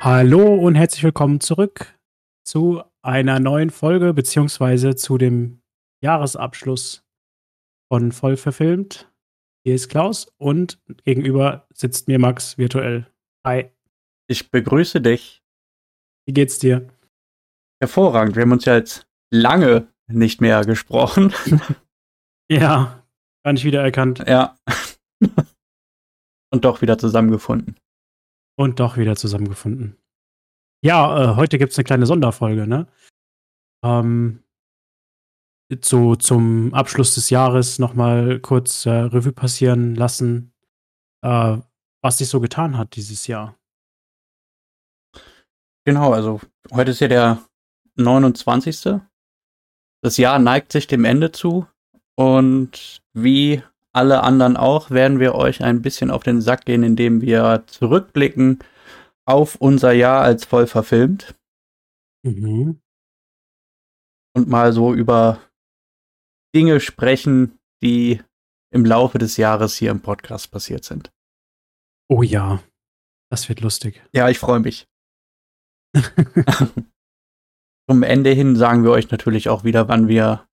Hallo und herzlich willkommen zurück zu einer neuen Folge beziehungsweise zu dem Jahresabschluss von Voll verfilmt. Hier ist Klaus und gegenüber sitzt mir Max virtuell. Hi. Ich begrüße dich. Wie geht's dir? Hervorragend. Wir haben uns ja jetzt lange nicht mehr gesprochen. Ja, gar nicht wiedererkannt. Ja. Und doch wieder zusammengefunden. Und doch wieder zusammengefunden. Ja, äh, heute gibt's eine kleine Sonderfolge, ne? Ähm, so zum Abschluss des Jahres nochmal kurz äh, Revue passieren lassen, äh, was sich so getan hat dieses Jahr. Genau, also heute ist ja der 29. Das Jahr neigt sich dem Ende zu und wie alle anderen auch werden wir euch ein bisschen auf den Sack gehen, indem wir zurückblicken auf unser Jahr als voll verfilmt. Mhm. Und mal so über Dinge sprechen, die im Laufe des Jahres hier im Podcast passiert sind. Oh ja, das wird lustig. Ja, ich freue mich. Zum Ende hin sagen wir euch natürlich auch wieder, wann wir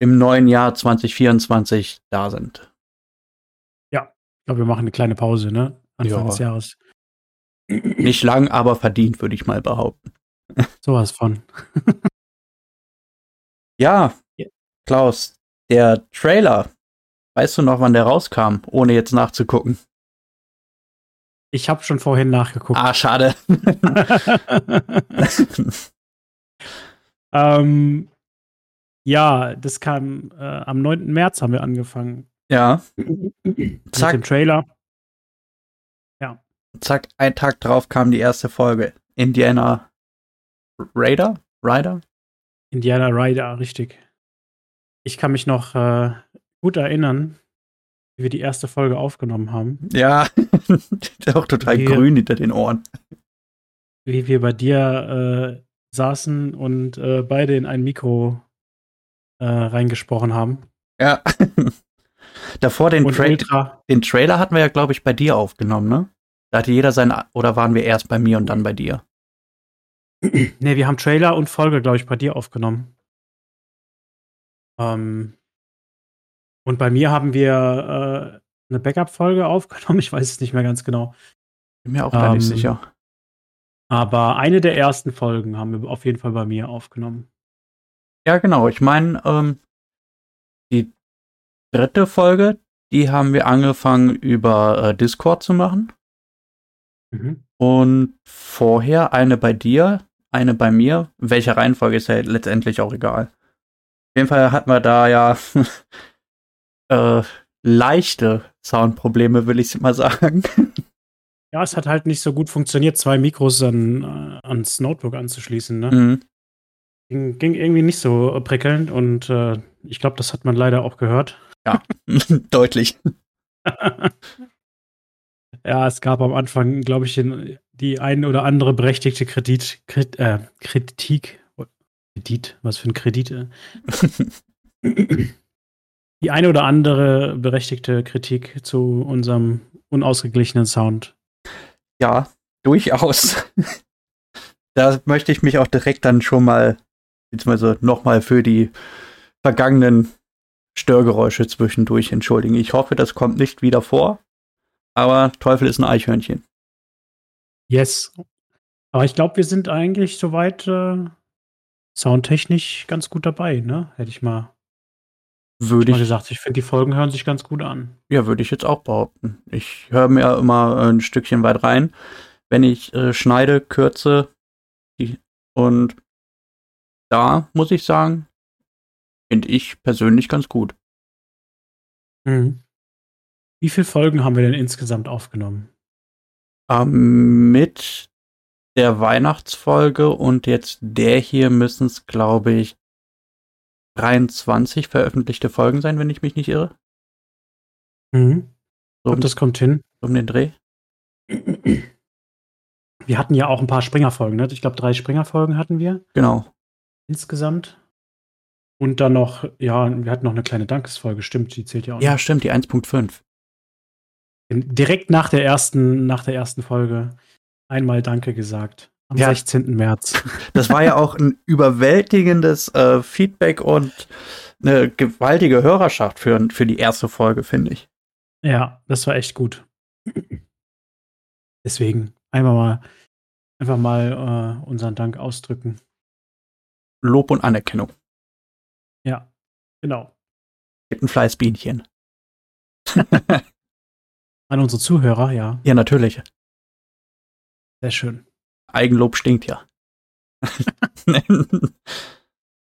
im neuen Jahr 2024 da sind. Glaube, wir machen eine kleine Pause, ne? Anfang Ja. des Jahres. Nicht lang, aber verdient, würde ich mal behaupten. Sowas von. Ja, Ja. Klaus, der Trailer, weißt du noch, wann der rauskam, ohne jetzt nachzugucken? Ich habe schon vorhin nachgeguckt. Ah, schade. ähm, ja, das kam äh, am 9. März haben wir angefangen. Ja, Mit Zack. dem Trailer. zack, ein Tag drauf kam die erste Folge. Indiana Raider? Rider? Indiana Rider, richtig. Ich kann mich noch äh, gut erinnern, wie wir die erste Folge aufgenommen haben. Ja, auch total Wir- grün hinter den Ohren. Wie wir bei dir äh, saßen und äh, beide in ein Mikro äh, reingesprochen haben. Ja. Davor den, Tra Ultra. den Trailer hatten wir ja, glaube ich, bei dir aufgenommen, ne? Da hatte jeder sein, oder waren wir erst bei mir und dann bei dir? Ne, wir haben Trailer und Folge, glaube ich, bei dir aufgenommen. Ähm, und bei mir haben wir äh, eine Backup-Folge aufgenommen. Ich weiß es nicht mehr ganz genau. Bin mir auch gar nicht Ähm, sicher. Aber eine der ersten Folgen haben wir auf jeden Fall bei mir aufgenommen. Ja, genau. Ich meine, ähm, dritte Folge, die haben wir angefangen über äh, Discord zu machen. Mhm. Und vorher eine bei dir, eine bei mir. Welche Reihenfolge ist ja letztendlich auch egal. Auf jeden Fall hatten wir da ja äh, leichte Soundprobleme, will ich mal sagen. Ja, es hat halt nicht so gut funktioniert, zwei Mikros an, äh, ans Notebook anzuschließen. Ne? Mhm. Ging, ging irgendwie nicht so prickelnd und äh, ich glaube, das hat man leider auch gehört. Deutlich. Ja, es gab am Anfang, glaube ich, die ein oder andere berechtigte Kredit, Krit, äh, Kritik. Kredit, was für ein Kredit. Äh. Die eine oder andere berechtigte Kritik zu unserem unausgeglichenen Sound. Ja, durchaus. da möchte ich mich auch direkt dann schon mal, beziehungsweise nochmal für die vergangenen Störgeräusche zwischendurch entschuldigen. Ich hoffe, das kommt nicht wieder vor. Aber Teufel ist ein Eichhörnchen. Yes. Aber ich glaube, wir sind eigentlich soweit äh, soundtechnisch ganz gut dabei, ne? Hätte ich mal, Würde mal ich, gesagt. Ich finde, die Folgen hören sich ganz gut an. ja, würde ich jetzt auch behaupten. Ich höre mir immer äh, ein Stückchen weit rein, wenn ich äh, schneide, kürze. Die, und da muss ich sagen, finde ich persönlich ganz gut. Mhm. Wie viele Folgen haben wir denn insgesamt aufgenommen? Ähm, mit der Weihnachtsfolge und jetzt der hier müssen es, glaube ich, 23 veröffentlichte Folgen sein, wenn ich mich nicht irre. Mhm. So um, das kommt hin. um den Dreh. Wir hatten ja auch ein paar Springerfolgen, ne? Ich glaube, drei Springerfolgen hatten wir Genau. insgesamt. Und dann noch, ja, wir hatten noch eine kleine Dankesfolge, stimmt, die zählt ja auch. Ja, stimmt, die 1.5. noch. Direkt nach der ersten, nach der ersten Folge einmal Danke gesagt. Am Ja. 16. März. Das war ja auch ein überwältigendes äh, Feedback und eine gewaltige Hörerschaft für, für die erste Folge, finde ich. Ja, das war echt gut. Deswegen einmal mal, einfach mal äh, unseren Dank ausdrücken. Lob und Anerkennung. Genau. Gibt ein Fleißbienchen. An unsere Zuhörer, ja, Ja, natürlich. sehr schön. Eigenlob stinkt ja.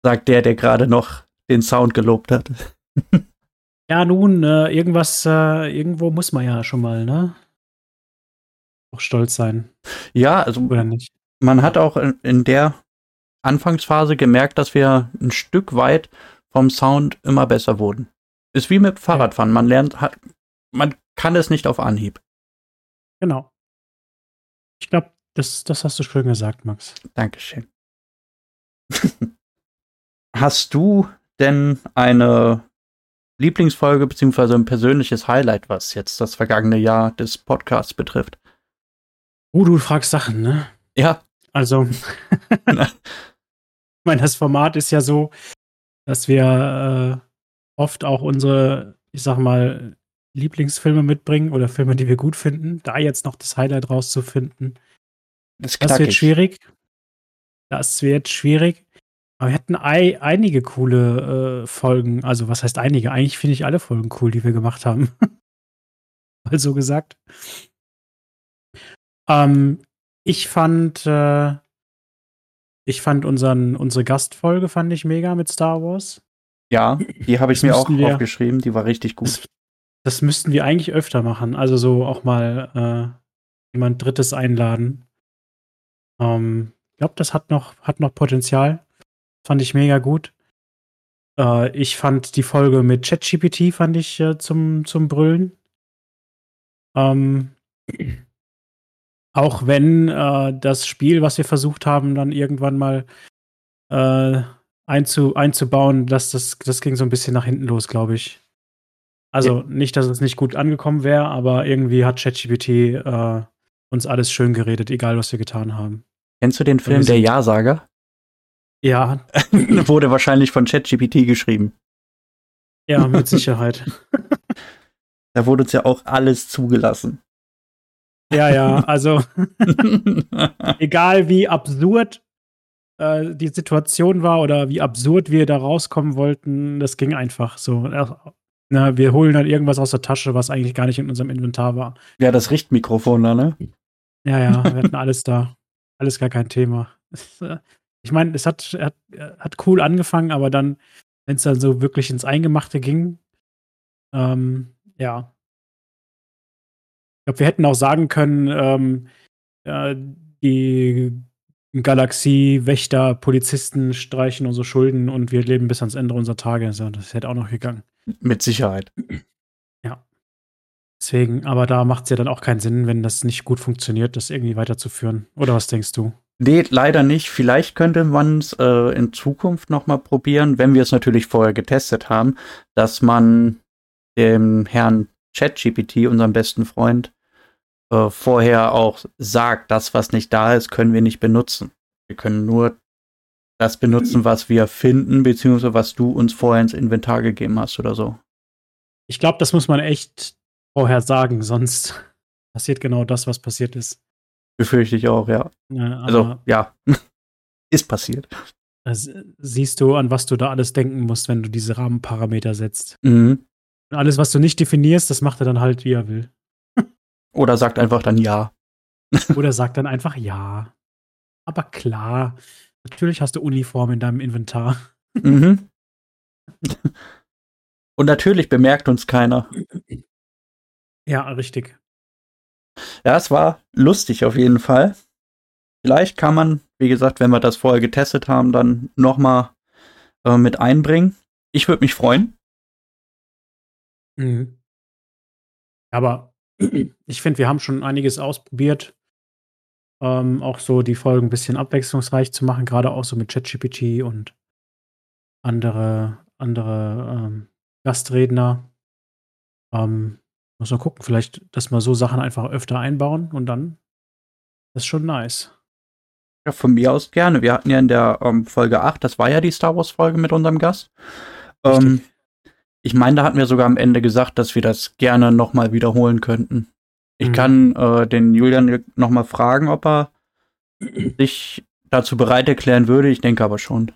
Sagt der, der gerade noch den Sound gelobt hat. Ja, nun, äh, irgendwas, äh, irgendwo muss man ja schon mal, ne? Auch stolz sein, Ja, also oder nicht? man hat auch in, in der Anfangsphase gemerkt, dass wir ein Stück weit vom Sound immer besser wurden. Ist wie mit Fahrradfahren. Man lernt, hat, man kann es nicht auf Anhieb. Genau. Ich glaube, das, das hast du schön gesagt, Max. Dankeschön. Hast du denn eine Lieblingsfolge beziehungsweise ein persönliches Highlight, was jetzt das vergangene Jahr des Podcasts betrifft? Oh, du fragst Sachen, ne? Ja, Also, ich meine, das Format ist ja so, dass wir äh, oft auch unsere, ich sag mal, Lieblingsfilme mitbringen oder Filme, die wir gut finden. Da jetzt noch das Highlight rauszufinden, das, das wird schwierig. Das wird schwierig. Aber wir hatten ei einige coole äh, Folgen. Also, was heißt einige? Eigentlich finde ich alle Folgen cool, die wir gemacht haben. Mal so gesagt. Ähm, ich fand, äh, ich fand unseren, unsere Gastfolge fand ich mega mit Star Wars. Ja, die habe ich Das mir auch wir- aufgeschrieben, die war richtig gut. Das, das müssten wir eigentlich öfter machen. Also so auch mal äh, jemand Drittes einladen. Ähm, ich glaube, das hat noch, hat noch Potenzial. Fand ich mega gut. Äh, ich fand die Folge mit ChatGPT fand ich äh, zum, zum Brüllen. Ähm, auch wenn äh, das Spiel, was wir versucht haben, dann irgendwann mal äh, einzu, einzubauen, dass das, das ging so ein bisschen nach hinten los, glaube ich. Also nicht, dass es nicht gut angekommen wäre, aber irgendwie hat ChatGPT äh, uns alles schön geredet, egal was wir getan haben. Kennst du den Film Der Ja-Sager? Ja, Wurde wahrscheinlich von ChatGPT geschrieben. ja, mit Sicherheit. Da wurde uns ja auch alles zugelassen. Ja, ja, also egal wie absurd äh, die Situation war oder wie absurd wir da rauskommen wollten, das ging einfach so. Äh, Na, wir holen dann irgendwas aus der Tasche, was eigentlich gar nicht in unserem Inventar war. ja, das Richtmikrofon da, ne? Ja, ja, wir hatten alles da. Alles gar kein Thema. Äh, Ich meine, es hat, hat, hat cool angefangen, aber dann, wenn es dann so wirklich ins Eingemachte ging, ähm, ja. Ich glaube, wir hätten auch sagen können, ähm, äh, die Galaxie-Wächter, Polizisten streichen unsere Schulden und wir leben bis ans Ende unserer Tage. So, das hätte auch noch gegangen. Mit Sicherheit. Deswegen, aber da macht es ja dann auch keinen Sinn, wenn das nicht gut funktioniert, das irgendwie weiterzuführen. Oder was denkst du? Nee, leider nicht. Vielleicht könnte man es äh, in Zukunft nochmal probieren, wenn wir es natürlich vorher getestet haben, dass man dem Herrn ChatGPT, unserem besten Freund, äh, vorher auch sagt, das, was nicht da ist, können wir nicht benutzen. Wir können nur das benutzen, was wir finden, beziehungsweise was du uns vorher ins Inventar gegeben hast oder so. Ich glaube, das muss man echt vorher sagen, sonst passiert genau das, was passiert ist. Befürchte ich auch, ja. Äh, Also, ja. ist passiert. das siehst du, an was du da alles denken musst, wenn du diese Rahmenparameter setzt. Mhm. Und alles, was du nicht definierst, das macht er dann halt, wie er will. Oder sagt einfach dann ja. Oder sagt dann einfach ja. Aber klar, natürlich hast du Uniform in deinem Inventar. Mhm. Und natürlich bemerkt uns keiner. Ja, richtig. Ja, es war lustig auf jeden Fall. Vielleicht kann man, wie gesagt, wenn wir das vorher getestet haben, dann nochmal äh, mit einbringen. Ich würde mich freuen. Mhm. Aber ich finde, wir haben schon einiges ausprobiert. Ähm, auch so die Folgen ein bisschen abwechslungsreich zu machen, gerade auch so mit ChatGPT und andere, andere ähm, Gastredner. Ähm, muss man gucken, vielleicht, dass wir so Sachen einfach öfter einbauen und dann Das ist schon nice. Ja, von mir aus gerne. Wir hatten ja in der ähm, Folge 8, das war ja die Star Wars-Folge mit unserem Gast. Ähm, ich meine, da hatten wir sogar am Ende gesagt, dass wir das gerne nochmal wiederholen könnten. Ich Mhm. kann äh, den Julian nochmal fragen, ob er sich dazu bereit erklären würde. Ich denke aber schon.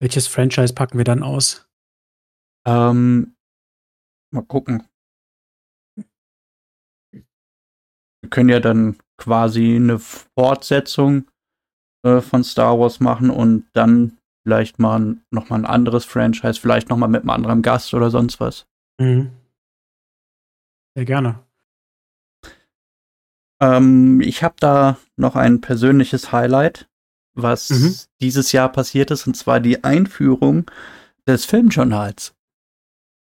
Welches Franchise packen wir dann aus? Ähm, mal gucken. Wir können ja dann quasi eine Fortsetzung äh, von Star Wars machen und dann vielleicht mal noch mal ein anderes Franchise, vielleicht noch mal mit einem anderen Gast oder sonst was. Mhm. Sehr gerne. Ähm, ich habe da noch ein persönliches Highlight, was Mhm. dieses Jahr passiert ist, und zwar die Einführung des Filmjournals.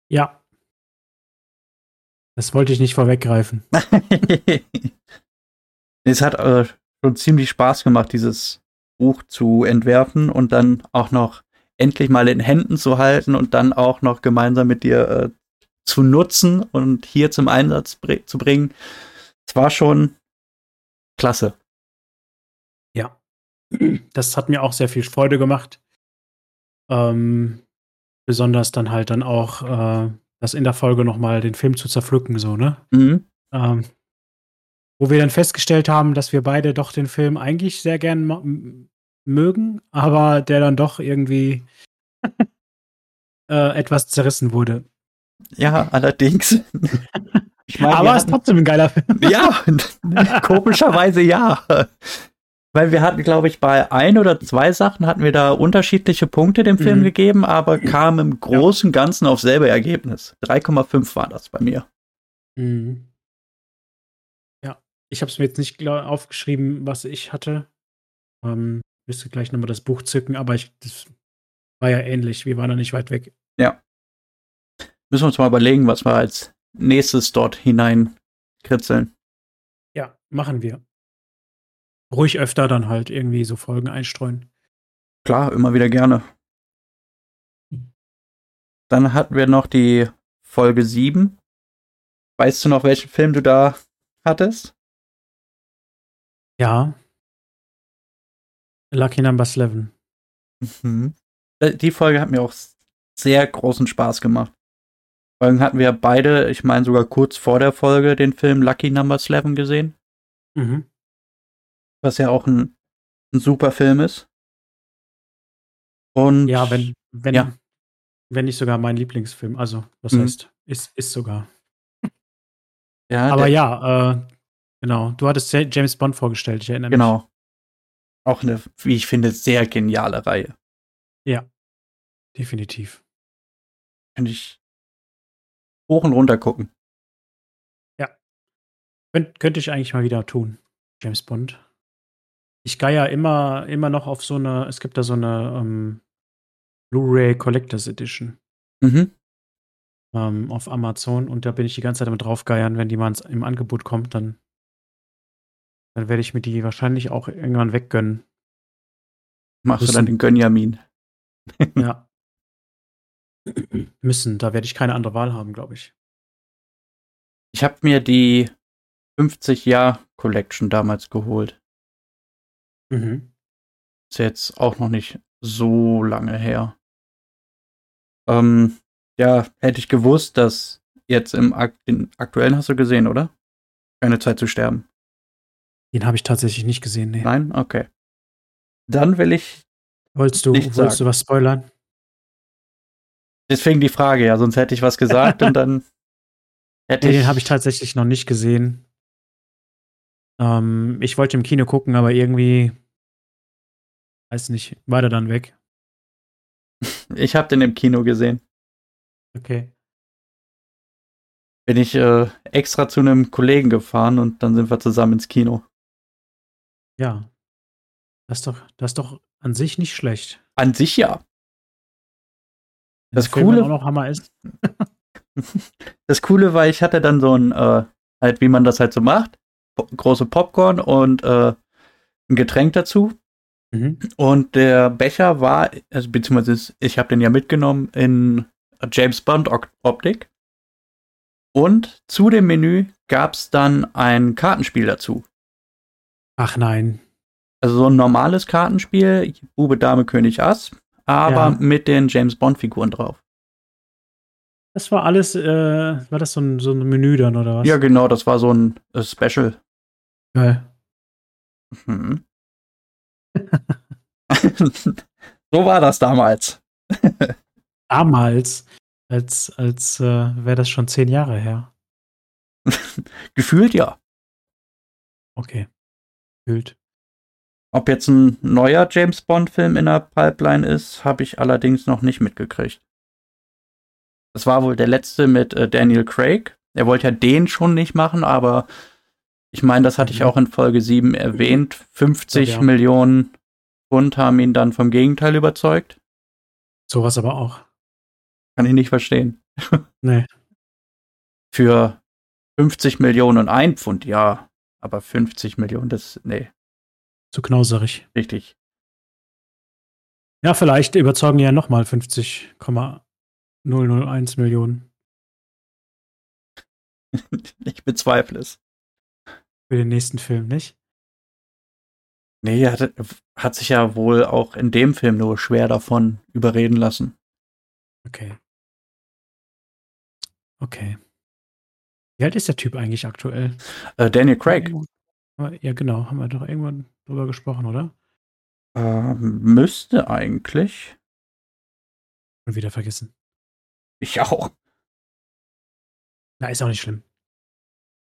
Ja. Das wollte ich nicht vorweggreifen. es hat äh, schon ziemlich Spaß gemacht, dieses Buch zu entwerfen und dann auch noch endlich mal in Händen zu halten und dann auch noch gemeinsam mit dir äh, zu nutzen und hier zum Einsatz br zu bringen. Es war schon klasse. Ja. Das hat mir auch sehr viel Freude gemacht. Ähm, besonders dann halt dann auch äh, das in der Folge nochmal den Film zu zerpflücken, so, ne? Mhm. Ähm, wo wir dann festgestellt haben, dass wir beide doch den Film eigentlich sehr gern mögen, aber der dann doch irgendwie äh, etwas zerrissen wurde. Ja, allerdings. Ich meine, aber es ist trotzdem ein geiler Film. Ja, komischerweise ja. Weil wir hatten, glaube ich, bei ein oder zwei Sachen hatten wir da unterschiedliche Punkte dem Film Mhm. gegeben, aber kamen im Großen und Ganzen auf selbe Ergebnis. 3,5 war das bei mir. Mhm. Ja, ich habe es mir jetzt nicht aufgeschrieben, was ich hatte. Ähm, müsste gleich nochmal das Buch zücken, aber ich, das war ja ähnlich. Wir waren da nicht weit weg. Müssen wir uns mal überlegen, was wir als nächstes dort hinein kritzeln. Ja, machen wir. Ruhig öfter dann halt irgendwie so Folgen einstreuen. Klar, immer wieder gerne. Dann hatten wir noch die Folge 7. Weißt du noch, welchen Film du da hattest? Ja. Lucky Number 11. Mhm. Äh, Die Folge hat mir auch sehr großen Spaß gemacht. Folgen hatten wir beide, ich meine sogar kurz vor der Folge, den Film Lucky Number 11 gesehen, Mhm. was ja auch ein, ein super Film ist. Und Ja, wenn, wenn, Ja. wenn nicht sogar mein Lieblingsfilm. Also, was Mhm. heißt, ist, ist sogar. ja, Aber ja, äh, genau. Du hattest Ja- James Bond vorgestellt, ich erinnere mich. genau. Auch eine, wie ich finde, sehr geniale Reihe. Definitiv. Könnte ich hoch und runter gucken. Könnt, könnte ich eigentlich mal wieder tun, James Bond. Ich geier immer, immer noch auf so eine, es gibt da so eine ähm, Blu-ray Collectors Edition Mhm. ähm, auf Amazon und da bin ich die ganze Zeit damit draufgeiern, wenn die mal ins- im Angebot kommt, dann, dann werde ich mir die wahrscheinlich auch irgendwann weggönnen. Machst du dann den Gönjamin. Ja. Müssen, da werde ich keine andere Wahl haben, glaube ich. Ich habe mir die 50 Jahr Collection damals geholt. Mhm. Ist jetzt auch noch nicht so lange her. Ähm, ja, hätte ich gewusst, dass jetzt im Ak aktuellen hast du gesehen, oder? Keine Zeit zu sterben. Den habe ich tatsächlich nicht gesehen, nee. Nein? Okay. Dann will ich, Wolltest du, wolltest sagen. du was spoilern? deswegen die Frage, ja, sonst hätte ich was gesagt und dann hätte Nee, ich. den habe ich tatsächlich noch nicht gesehen. Ähm, ich wollte im Kino gucken, aber irgendwie, weiß nicht, war der dann weg. Ich habe den im Kino gesehen. Okay. Bin ich äh, extra zu einem Kollegen gefahren und dann sind wir zusammen ins Kino. Ja. Das ist doch, das ist doch an sich nicht schlecht. An sich ja. Das Film Coole- auch noch Hammer ist. Das Coole war, ich hatte dann so ein, äh, halt wie man das halt so macht, po große Popcorn und äh, ein Getränk dazu. Mhm. Und der Becher war, also beziehungsweise ich habe den ja mitgenommen in James Bond Optik. Und zu dem Menü gab es dann ein Kartenspiel dazu. Ach nein. Also so ein normales Kartenspiel, Bube, Dame, König, Ass, aber Ja. mit den James Bond-Figuren drauf. Das war alles, äh, war das so ein, so ein Menü dann oder was? Ja, genau, das war so ein äh, Special. Geil. Mhm. so war das damals. Damals, als, als äh, wäre das schon zehn Jahre her. Gefühlt ja. Okay. Fühlt. Ob jetzt ein neuer James Bond-Film in der Pipeline ist, habe ich allerdings noch nicht mitgekriegt. Das war wohl der letzte mit äh, Daniel Craig. Er wollte ja den schon nicht machen, aber ich meine, das hatte ich Mhm. auch in Folge 7 erwähnt. 50 Ja, ja. Millionen Pfund haben ihn dann vom Gegenteil überzeugt. Sowas aber auch. Kann ich nicht verstehen. Nee. Für 50 Millionen und ein Pfund, ja. Aber 50 Millionen, das, nee, Zu knauserig. richtig. Ja, vielleicht überzeugen die ja nochmal 50,001 Millionen ich bezweifle es. für den nächsten Film, nicht? Nee, er hat, hat sich ja wohl auch in dem Film nur schwer davon überreden lassen. Okay. Okay. Wie alt ist der Typ eigentlich aktuell? Äh, Daniel Craig Irgendwo- Ja, genau. Haben wir doch irgendwann drüber gesprochen, oder? äh, müsste eigentlich. Und wieder vergessen. Ich auch. Na, ist auch nicht schlimm.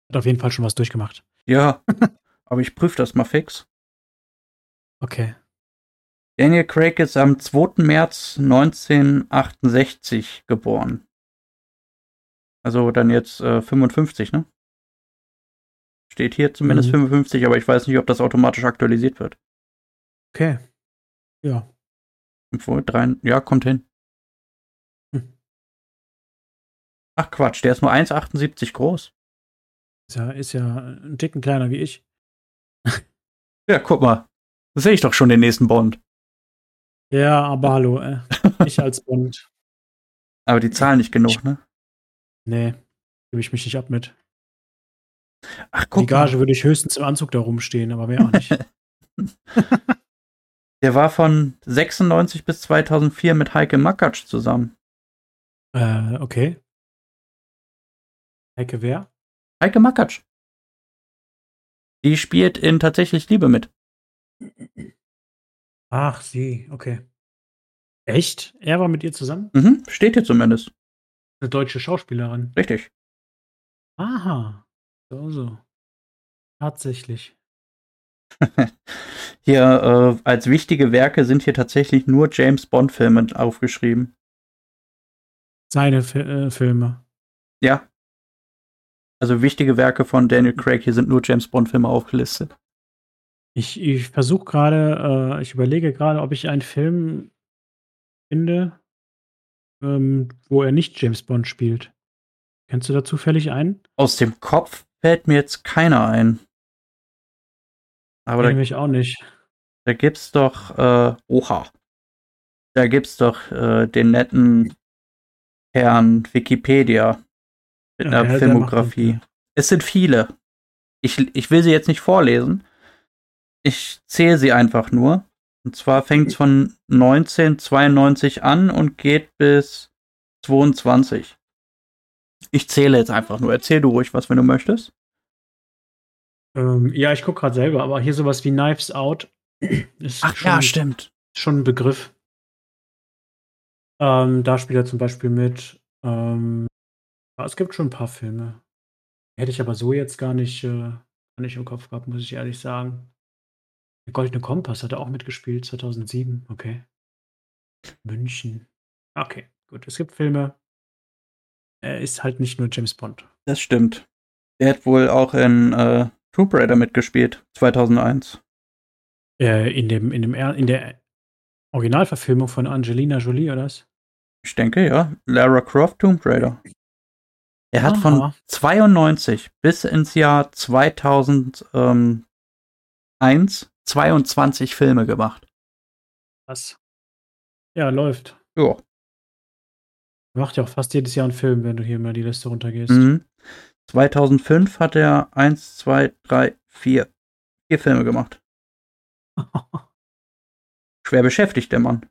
Hat auf jeden Fall schon was durchgemacht. Ja. aber ich prüfe das mal fix. Okay. Daniel Craig ist am 2. März 1968 geboren. Also dann jetzt äh, 55, ne? Steht hier zumindest Mhm. 55, aber ich weiß nicht, ob das automatisch aktualisiert wird. Okay. Ja. Obwohl, drei, ja, kommt hin. Hm. Ach Quatsch, der ist nur 1,78 groß. Ist ja, ist ja ein Ticken kleiner wie ich. Ja, guck mal. Da sehe ich doch schon den nächsten Bond. Ja, aber hallo, äh, ich als Bond. Aber die zahlen nicht genug, ne? Nee, gebe ich mich nicht ab mit. Ach, Die guck Gage mal. würde ich höchstens im Anzug da rumstehen, aber mehr auch nicht. Der war von 96 bis 2004 mit Heike Makatsch zusammen. äh, okay. Heike, wer? Heike Makatsch. Die spielt in Tatsächlich Liebe mit. Ach, sie, okay. Echt? Er war mit ihr zusammen? Mhm, steht hier zumindest. Eine deutsche Schauspielerin. Richtig. Aha. So, so. Tatsächlich. Hier äh, als wichtige Werke sind hier tatsächlich nur James Bond-Filme aufgeschrieben. Seine Fi äh, Filme. Ja. Also wichtige Werke von Daniel Craig, hier sind nur James Bond-Filme aufgelistet. Ich, ich versuche gerade, äh, ich überlege gerade, ob ich einen Film finde, ähm, wo er nicht James Bond spielt. Kennst du da zufällig einen? Aus dem Kopf fällt mir jetzt keiner ein. Aber da, Nämlich auch nicht. da gibt's doch, äh, oha. Da gibt's doch äh, den netten Herrn Wikipedia mit Ja, einer der- der Filmografie. Es sind viele. Ich, ich will sie jetzt nicht vorlesen. Ich zähle sie einfach nur. Und zwar fängt es von 1992 an und geht bis 22. Ich zähle jetzt einfach nur. Erzähl du ruhig was, wenn du möchtest. Ähm, ja, ich gucke gerade selber, aber hier sowas wie Knives Out ist schon, stimmt. schon ein Begriff. Ähm, da spielt er zum Beispiel mit. Ähm, ja, es gibt schon ein paar Filme. Hätte ich aber so jetzt gar nicht, äh, gar nicht im Kopf gehabt, muss ich ehrlich sagen. Der Goldene Kompass hat er auch mitgespielt, 2007. Okay. München. Okay, gut. Es gibt Filme. Er ist halt nicht nur James Bond. Das stimmt. Der hat wohl auch in äh, Tomb Raider mitgespielt, 2001. Äh, in, dem, in, dem, Er- in der Originalverfilmung von Angelina Jolie, oder was? Ich denke, ja. Lara Croft Tomb Raider. Er hat von Aha. 92 bis ins Jahr 2001 22 Filme gemacht. Was? Ja, läuft. Ja. Macht ja auch fast jedes Jahr einen Film, wenn du hier mal die Liste runtergehst. Mhm. 2005 hat er 1, 2, 3, 4, Vier Filme gemacht. Schwer beschäftigt, der Mann.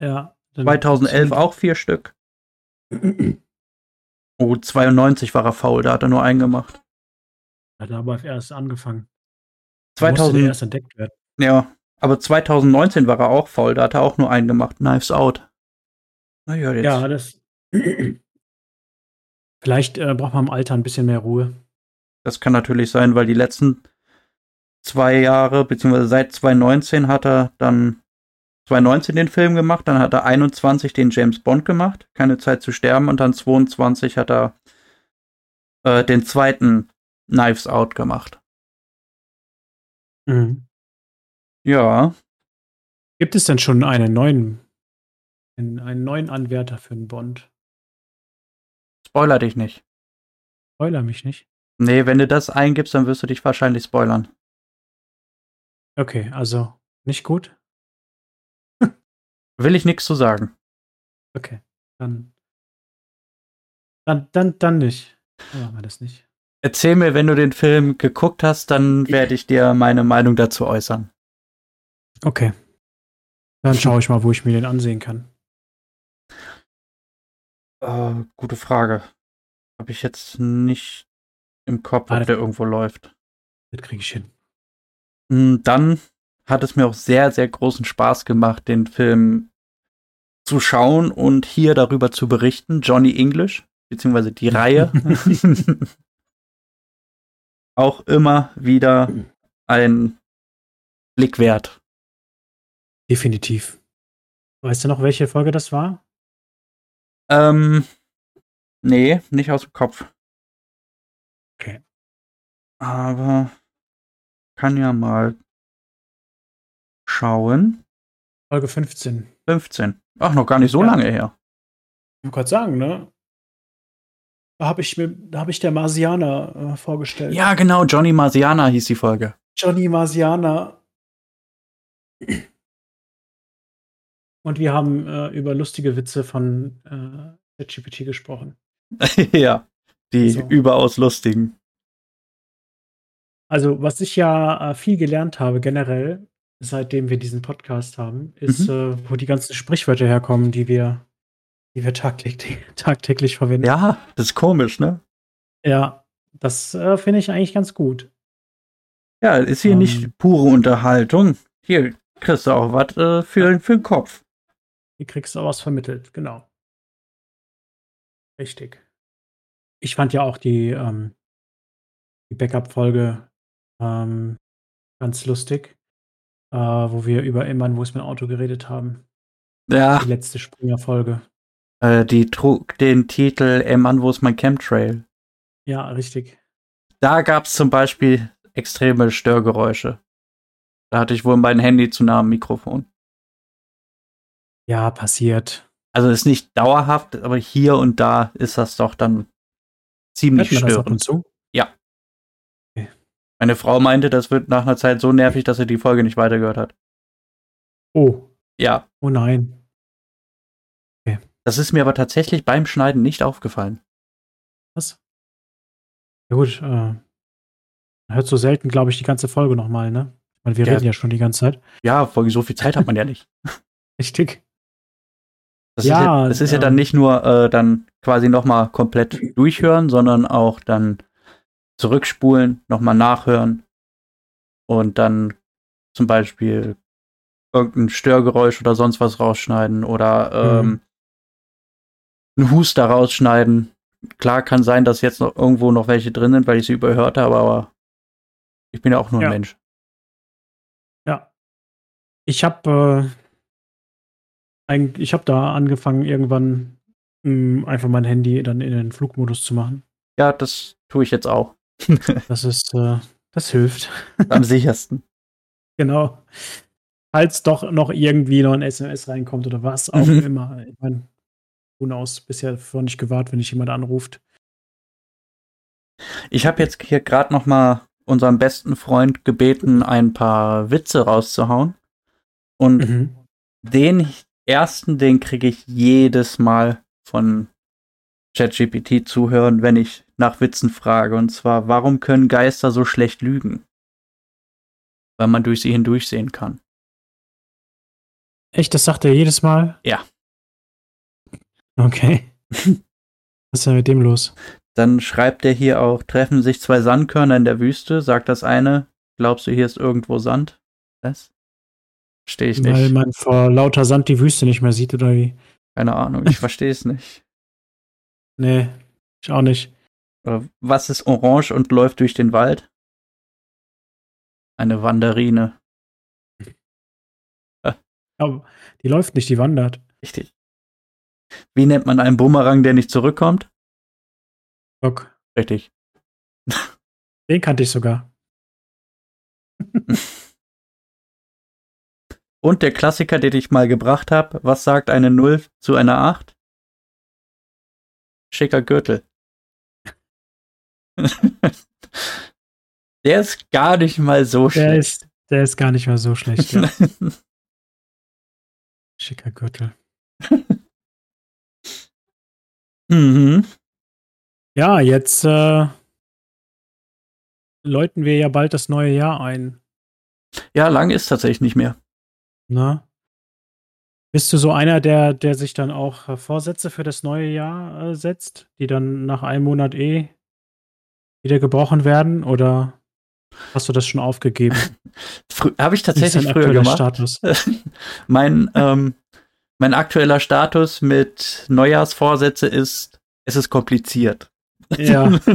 ja. dann- 2011 auch vier Stück. Oh, 92 war er faul, da hat er nur einen gemacht. Hat er aber erst angefangen. Musste der 2000, erst entdeckt werden. ja, aber 2019 war er auch faul, da hat er auch nur einen gemacht. Knives Out. Naja, jetzt. Ja, das. Vielleicht äh, braucht man im Alter ein bisschen mehr Ruhe. Das kann natürlich sein, weil die letzten zwei Jahre, beziehungsweise seit 2019 hat er dann 2019 den Film gemacht, dann hat er 21 den James Bond gemacht, keine Zeit zu sterben, und dann 22 hat er äh, den zweiten Knives Out gemacht. Mhm. Ja, Gibt es denn schon einen neuen, einen, einen neuen Anwärter für einen Bond? spoiler dich nicht. Spoiler mich nicht. Nee, wenn du das eingibst, dann wirst du dich wahrscheinlich spoilern. Okay, also nicht gut. Will ich nichts zu sagen. Okay, dann. Dann, dann, dann nicht. Dann machen wir das nicht. Erzähl mir, wenn du den Film geguckt hast, dann werde ich dir meine Meinung dazu äußern. Okay. Dann schaue ich mal, wo ich mir den ansehen kann. Äh, gute Frage. Habe ich jetzt nicht im Kopf, Ah, ob der irgendwo läuft. Das kriege ich hin. Mm, Dann hat es mir auch sehr, sehr großen Spaß gemacht, den Film zu schauen und hier darüber zu berichten. Johnny English, beziehungsweise die Reihe. auch immer wieder ein Blick wert. Definitiv. Weißt du noch, welche Folge das war? Ähm, nee, nicht aus dem Kopf. Okay. Aber kann ja mal schauen. Folge 15. 15. Ach, noch gar nicht so Ja. lange her. Ich wollte gerade sagen, ne? Habe ich mir, da habe ich der Marsianer äh, vorgestellt. Ja, genau, Johnny Marciana hieß die Folge. Johnny Marsianer. Und wir haben äh, über lustige Witze von äh, ChatGPT gesprochen. ja, die So. überaus lustigen. Also, was ich ja äh, viel gelernt habe, generell, seitdem wir diesen Podcast haben, ist, äh, wo die ganzen Sprichwörter herkommen, die wir, die wir tagtäglich, tagtäglich verwenden. Ja, das ist komisch, ne? Ja, das äh, finde ich eigentlich ganz gut. Ja, ist hier Ähm. nicht pure Unterhaltung. Hier kriegst du auch was äh, für, für den Kopf. Hier kriegst du auch was vermittelt, genau. Richtig. Ich fand ja auch die, ähm, die Backup-Folge ähm, ganz lustig, äh, wo wir über Immern, wo es mein Auto geredet haben. Ja, Die letzte Springer-Folge. Äh, die trug den Titel Ey Mann, wo ist mein Chemtrail? Ja, richtig. Da gab es zum Beispiel extreme Störgeräusche. Da hatte ich wohl mein Handy zu nah am Mikrofon. Ja, passiert. Also ist nicht dauerhaft, aber hier und da ist das doch dann ziemlich Hört man das ab und störend. zu? Meine Frau meinte, das wird nach einer Zeit so nervig, dass sie die Folge nicht weitergehört hat. Oh, Ja, oh nein. Das ist mir aber tatsächlich beim Schneiden nicht aufgefallen. Was? Ja gut, äh, man hört so selten, glaube ich, die ganze Folge nochmal, ne? Ich meine, wir Ja. reden ja schon die ganze Zeit. Ja, vor so viel Zeit hat man ja nicht. Richtig. Das Ja, ist ja, das ist ja dann ähm, nicht nur äh, dann quasi nochmal komplett durchhören, sondern auch dann zurückspulen, nochmal nachhören und dann zum Beispiel irgendein Störgeräusch oder sonst was rausschneiden oder ähm, Mhm. Einen Huster rausschneiden. Klar kann sein, dass jetzt noch irgendwo noch welche drin sind, weil ich sie überhört habe, aber ich bin ja auch nur ein Ja. Mensch. Ja. Ich habe äh, ich habe da angefangen, irgendwann mh, einfach mein Handy dann in den Flugmodus zu machen. Ja, das tue ich jetzt auch. Das ist, äh, das hilft. Am sichersten. genau. Falls doch noch irgendwie noch ein SMS reinkommt oder was auch Mhm. immer. Ich meine, aus bisher vor nicht gewartet, wenn dich jemand anruft. Ich habe jetzt hier gerade noch mal unseren besten Freund gebeten, ein paar Witze rauszuhauen. Und Mhm. den ersten, den kriege ich jedes Mal von ChatGPT zuhören, wenn ich nach Witzen frage. Und zwar, warum können Geister so schlecht lügen? weil man durch sie hindurchsehen kann. Echt, das sagt er jedes Mal? Ja. Okay. Was ist denn mit dem los? Dann schreibt er hier auch, treffen sich zwei Sandkörner in der Wüste, sagt das eine, glaubst du, hier ist irgendwo Sand? Was? Verstehe ich nicht. Weil man vor lauter Sand die Wüste nicht mehr sieht, oder wie? Keine Ahnung, ich verstehe es nicht. Nee, ich auch nicht. Was ist orange und läuft durch den Wald? Eine Wanderine. Aber die läuft nicht, die wandert. Richtig. Wie nennt man einen Bumerang, der nicht zurückkommt? Bock. Richtig. Den kannte ich sogar. Und der Klassiker, den ich mal gebracht habe, was sagt eine 0 zu einer 8? Schicker Gürtel. der ist gar nicht mal so Der schlecht. ist, der ist gar nicht mal so schlecht. Ja. Schicker Gürtel. Mhm. Ja, jetzt äh, läuten wir ja bald das neue Jahr ein. Ja, lang ist tatsächlich nicht mehr. Na? Bist du so einer, der, der sich dann auch äh, Vorsätze für das neue Jahr äh, setzt, die dann nach einem Monat eh wieder gebrochen werden? Oder hast du das schon aufgegeben? Habe ich tatsächlich früher gemacht. Status? mein, ähm, mein aktueller Status mit Neujahrsvorsätze ist, es ist kompliziert. Ja.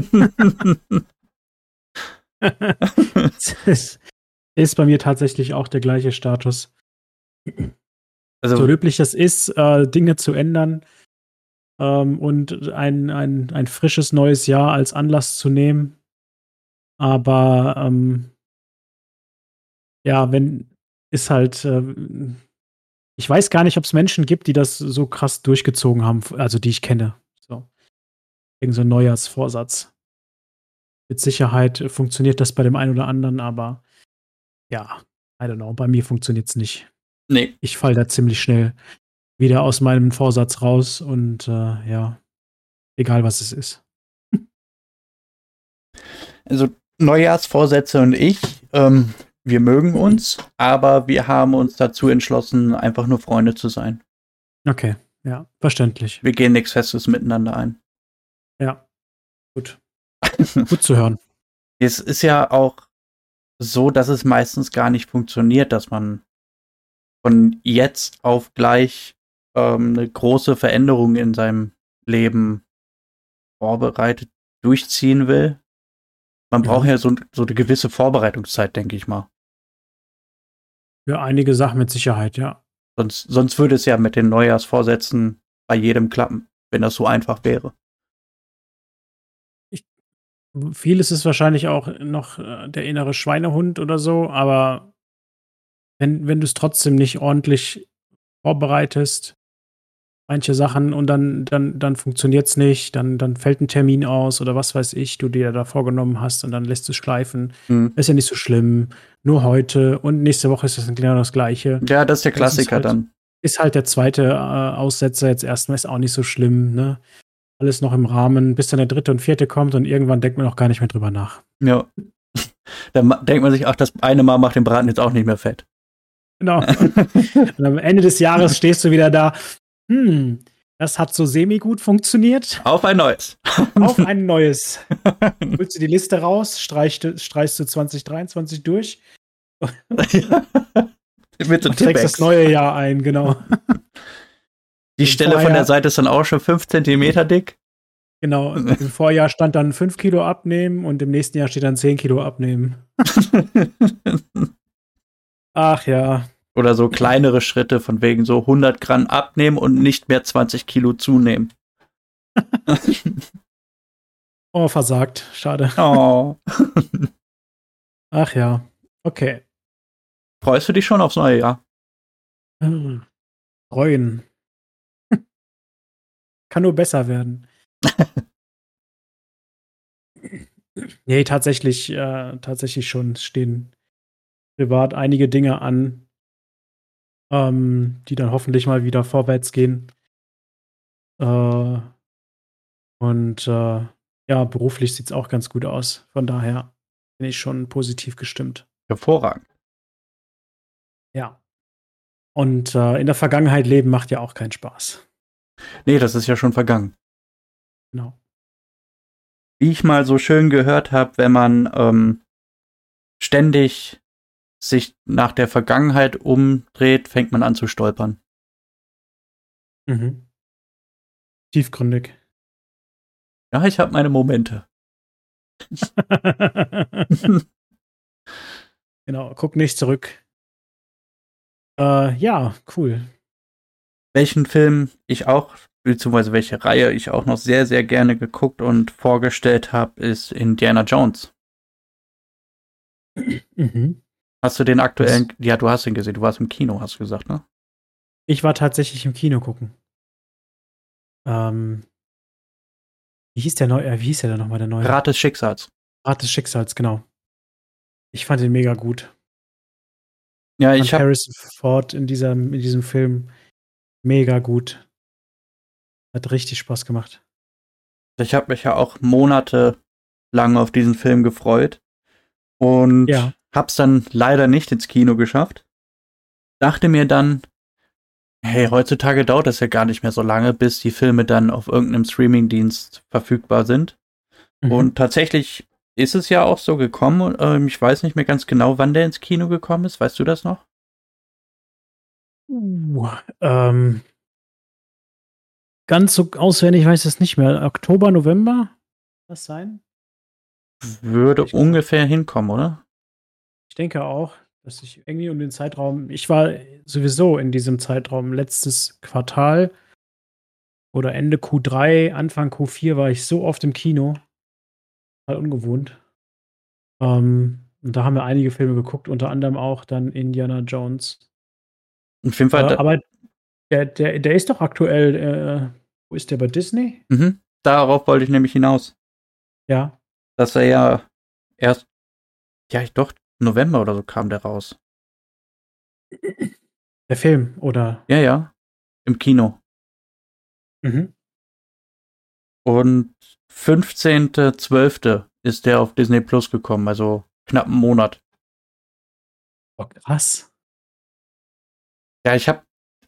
Ist, ist bei mir tatsächlich auch der gleiche Status. also, So löblich das ist, äh, Dinge zu ändern ähm, und ein, ein, ein frisches neues Jahr als Anlass zu nehmen. Aber ähm, ja, wenn ist halt, äh, ich weiß gar nicht, ob es Menschen gibt, die das so krass durchgezogen haben, also die ich kenne. So. Irgend so ein Neujahrsvorsatz. Mit Sicherheit funktioniert das bei dem einen oder anderen, aber ja, I don't know, bei mir funktioniert es nicht nee, ich falle da ziemlich schnell wieder aus meinem Vorsatz raus und äh, ja, egal was es ist. also Neujahrsvorsätze und ich, ähm, wir mögen uns, aber wir haben uns dazu entschlossen, einfach nur Freunde zu sein. Okay, ja, verständlich. Wir gehen nichts Festes miteinander ein. Ja, gut. Gut zu hören. Es ist ja auch so, dass es meistens gar nicht funktioniert, dass man von jetzt auf gleich ähm, eine große Veränderung in seinem Leben vorbereitet durchziehen will. Man Ja. braucht ja so, so eine gewisse Vorbereitungszeit, denke ich mal. Für einige Sachen mit Sicherheit, ja. Sonst, sonst würde es ja mit den Neujahrsvorsätzen bei jedem klappen, wenn das so einfach wäre. Vieles ist wahrscheinlich auch noch äh, der innere Schweinehund oder so, aber wenn, wenn du es trotzdem nicht ordentlich vorbereitest, manche Sachen und dann, dann, dann funktioniert es nicht, dann, dann fällt ein Termin aus oder was weiß ich, du dir da vorgenommen hast und dann lässt es schleifen. Hm. Ist ja nicht so schlimm. Nur heute und nächste Woche ist das genau das Gleiche. Ja, das ist der Das ist Klassiker halt- dann. Ist halt der zweite äh, Aussetzer jetzt erstmal, ist auch nicht so schlimm, ne? Alles noch im Rahmen, bis dann der dritte und vierte kommt und irgendwann denkt man auch gar nicht mehr drüber nach. Ja. Dann denkt man sich, ach, das eine Mal macht den Braten jetzt auch nicht mehr fett. Genau. und am Ende des Jahres stehst du wieder da, hm, das hat so semi-gut funktioniert. Auf ein neues. Auf ein neues. Holst du die Liste raus, streichst, streichst du 2023 durch Mit so und trägst das neue Jahr ein, genau. Die Stelle von Vorher- der Seite ist dann auch schon 5 Zentimeter dick. Genau. Im Vorjahr stand dann 5 Kilo abnehmen und im nächsten Jahr steht dann 10 Kilo abnehmen. Ach ja. Oder so kleinere Schritte von wegen so 100 Gramm abnehmen und nicht mehr 20 Kilo zunehmen. Oh, versagt. Schade. oh. Ach ja. Okay. Freust du dich schon aufs neue Jahr? Hm. Freuen. Kann nur besser werden. nee, tatsächlich, äh, tatsächlich schon Es stehen privat einige Dinge an, ähm, die dann hoffentlich mal wieder vorwärts gehen. Äh, und äh, ja, beruflich sieht es auch ganz gut aus. Von daher bin ich schon positiv gestimmt. Hervorragend. Ja. Und äh, in der Vergangenheit leben macht ja auch keinen Spaß. Nee, das ist ja schon vergangen. Genau. Wie ich mal so schön gehört habe, wenn man ähm, ständig sich nach der Vergangenheit umdreht, fängt man an zu stolpern. Mhm. Tiefgründig. Ja, ich habe meine Momente. genau, guck nicht zurück. Äh, ja, cool. Welchen Film ich auch, beziehungsweise welche Reihe ich auch noch sehr, sehr gerne geguckt und vorgestellt habe, ist Indiana Jones. Mhm. Hast du den aktuellen? Ja, du hast ihn gesehen. Du warst im Kino, hast du gesagt, ne? Ich war tatsächlich im Kino gucken. Ähm, wie hieß der neue? Äh, wie hieß der nochmal der neue? Rat des Schicksals. Rat des Schicksals, genau. Ich fand ihn mega gut. Ja, Ich habe Harrison Ford in diesem, in diesem Film mega gut. Hat richtig Spaß gemacht. ich hab mich ja auch monatelang auf diesen Film gefreut und Ja. Hab's dann leider nicht ins Kino geschafft. Dachte mir dann, hey, heutzutage dauert es ja gar nicht mehr so lange, bis die Filme dann auf irgendeinem Streamingdienst verfügbar sind. Mhm. Und tatsächlich ist es ja auch so gekommen. Ähm, ich weiß nicht mehr ganz genau, wann der ins Kino gekommen ist. Weißt du das noch? Uh, ähm, ganz so auswendig weiß ich es nicht mehr. Oktober, November? Was sein? Würde ungefähr hinkommen, oder? Ich denke auch, dass ich irgendwie um den Zeitraum, ich war sowieso in diesem Zeitraum letztes Quartal oder Ende Q3, Anfang Q4 war ich so oft im Kino. Mal ungewohnt. Ähm, und da haben wir einige Filme geguckt, unter anderem auch dann Indiana Jones. Auf jeden Fall, Äh, aber der, der, der ist doch aktuell, äh, wo ist der bei Disney? mhm, darauf wollte ich nämlich hinaus. Ja. Dass er ja erst, ja, ich doch, November oder so kam der raus. Der Film, oder? Ja, ja. Im Kino. Mhm. Und 15.12. ist der auf Disney Plus gekommen, also knapp einen Monat. Oh, krass. Ja, ich habe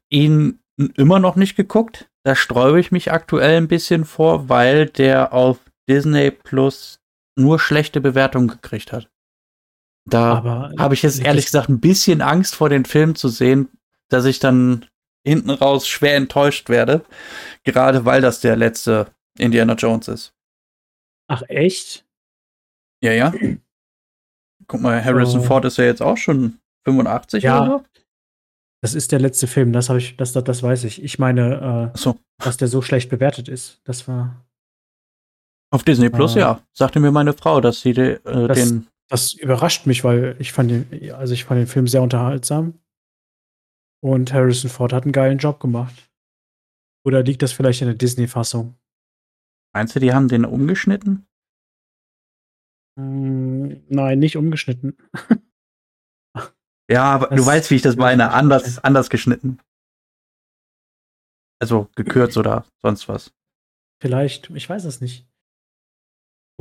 ihn immer noch nicht geguckt. Da sträube ich mich aktuell ein bisschen vor, weil der auf Disney Plus nur schlechte Bewertungen gekriegt hat. Da habe ich jetzt ehrlich gesagt ein bisschen Angst vor den Film zu sehen, dass ich dann hinten raus schwer enttäuscht werde. Gerade weil das der letzte Indiana Jones ist. Ach, echt? Ja, ja. Guck mal, Harrison Oh. Ford ist ja jetzt auch schon 85 Ja. oder so. Das ist der letzte Film, das habe ich, das, das, das weiß ich. Ich meine, äh, dass der so schlecht bewertet ist. Das war. auf Disney Plus, Ah. ja. Sagte mir meine Frau, dass sie de, äh, Das- den. Das überrascht mich, weil ich fand den, also ich fand den Film sehr unterhaltsam. Und Harrison Ford hat einen geilen Job gemacht. Oder liegt das vielleicht in der Disney-Fassung? Meinst du, die haben den umgeschnitten? Mm, nein, nicht umgeschnitten. Ja, aber du Das- weißt, wie ich das meine. Anders, anders geschnitten. Also gekürzt oder sonst was. Vielleicht, ich weiß es nicht.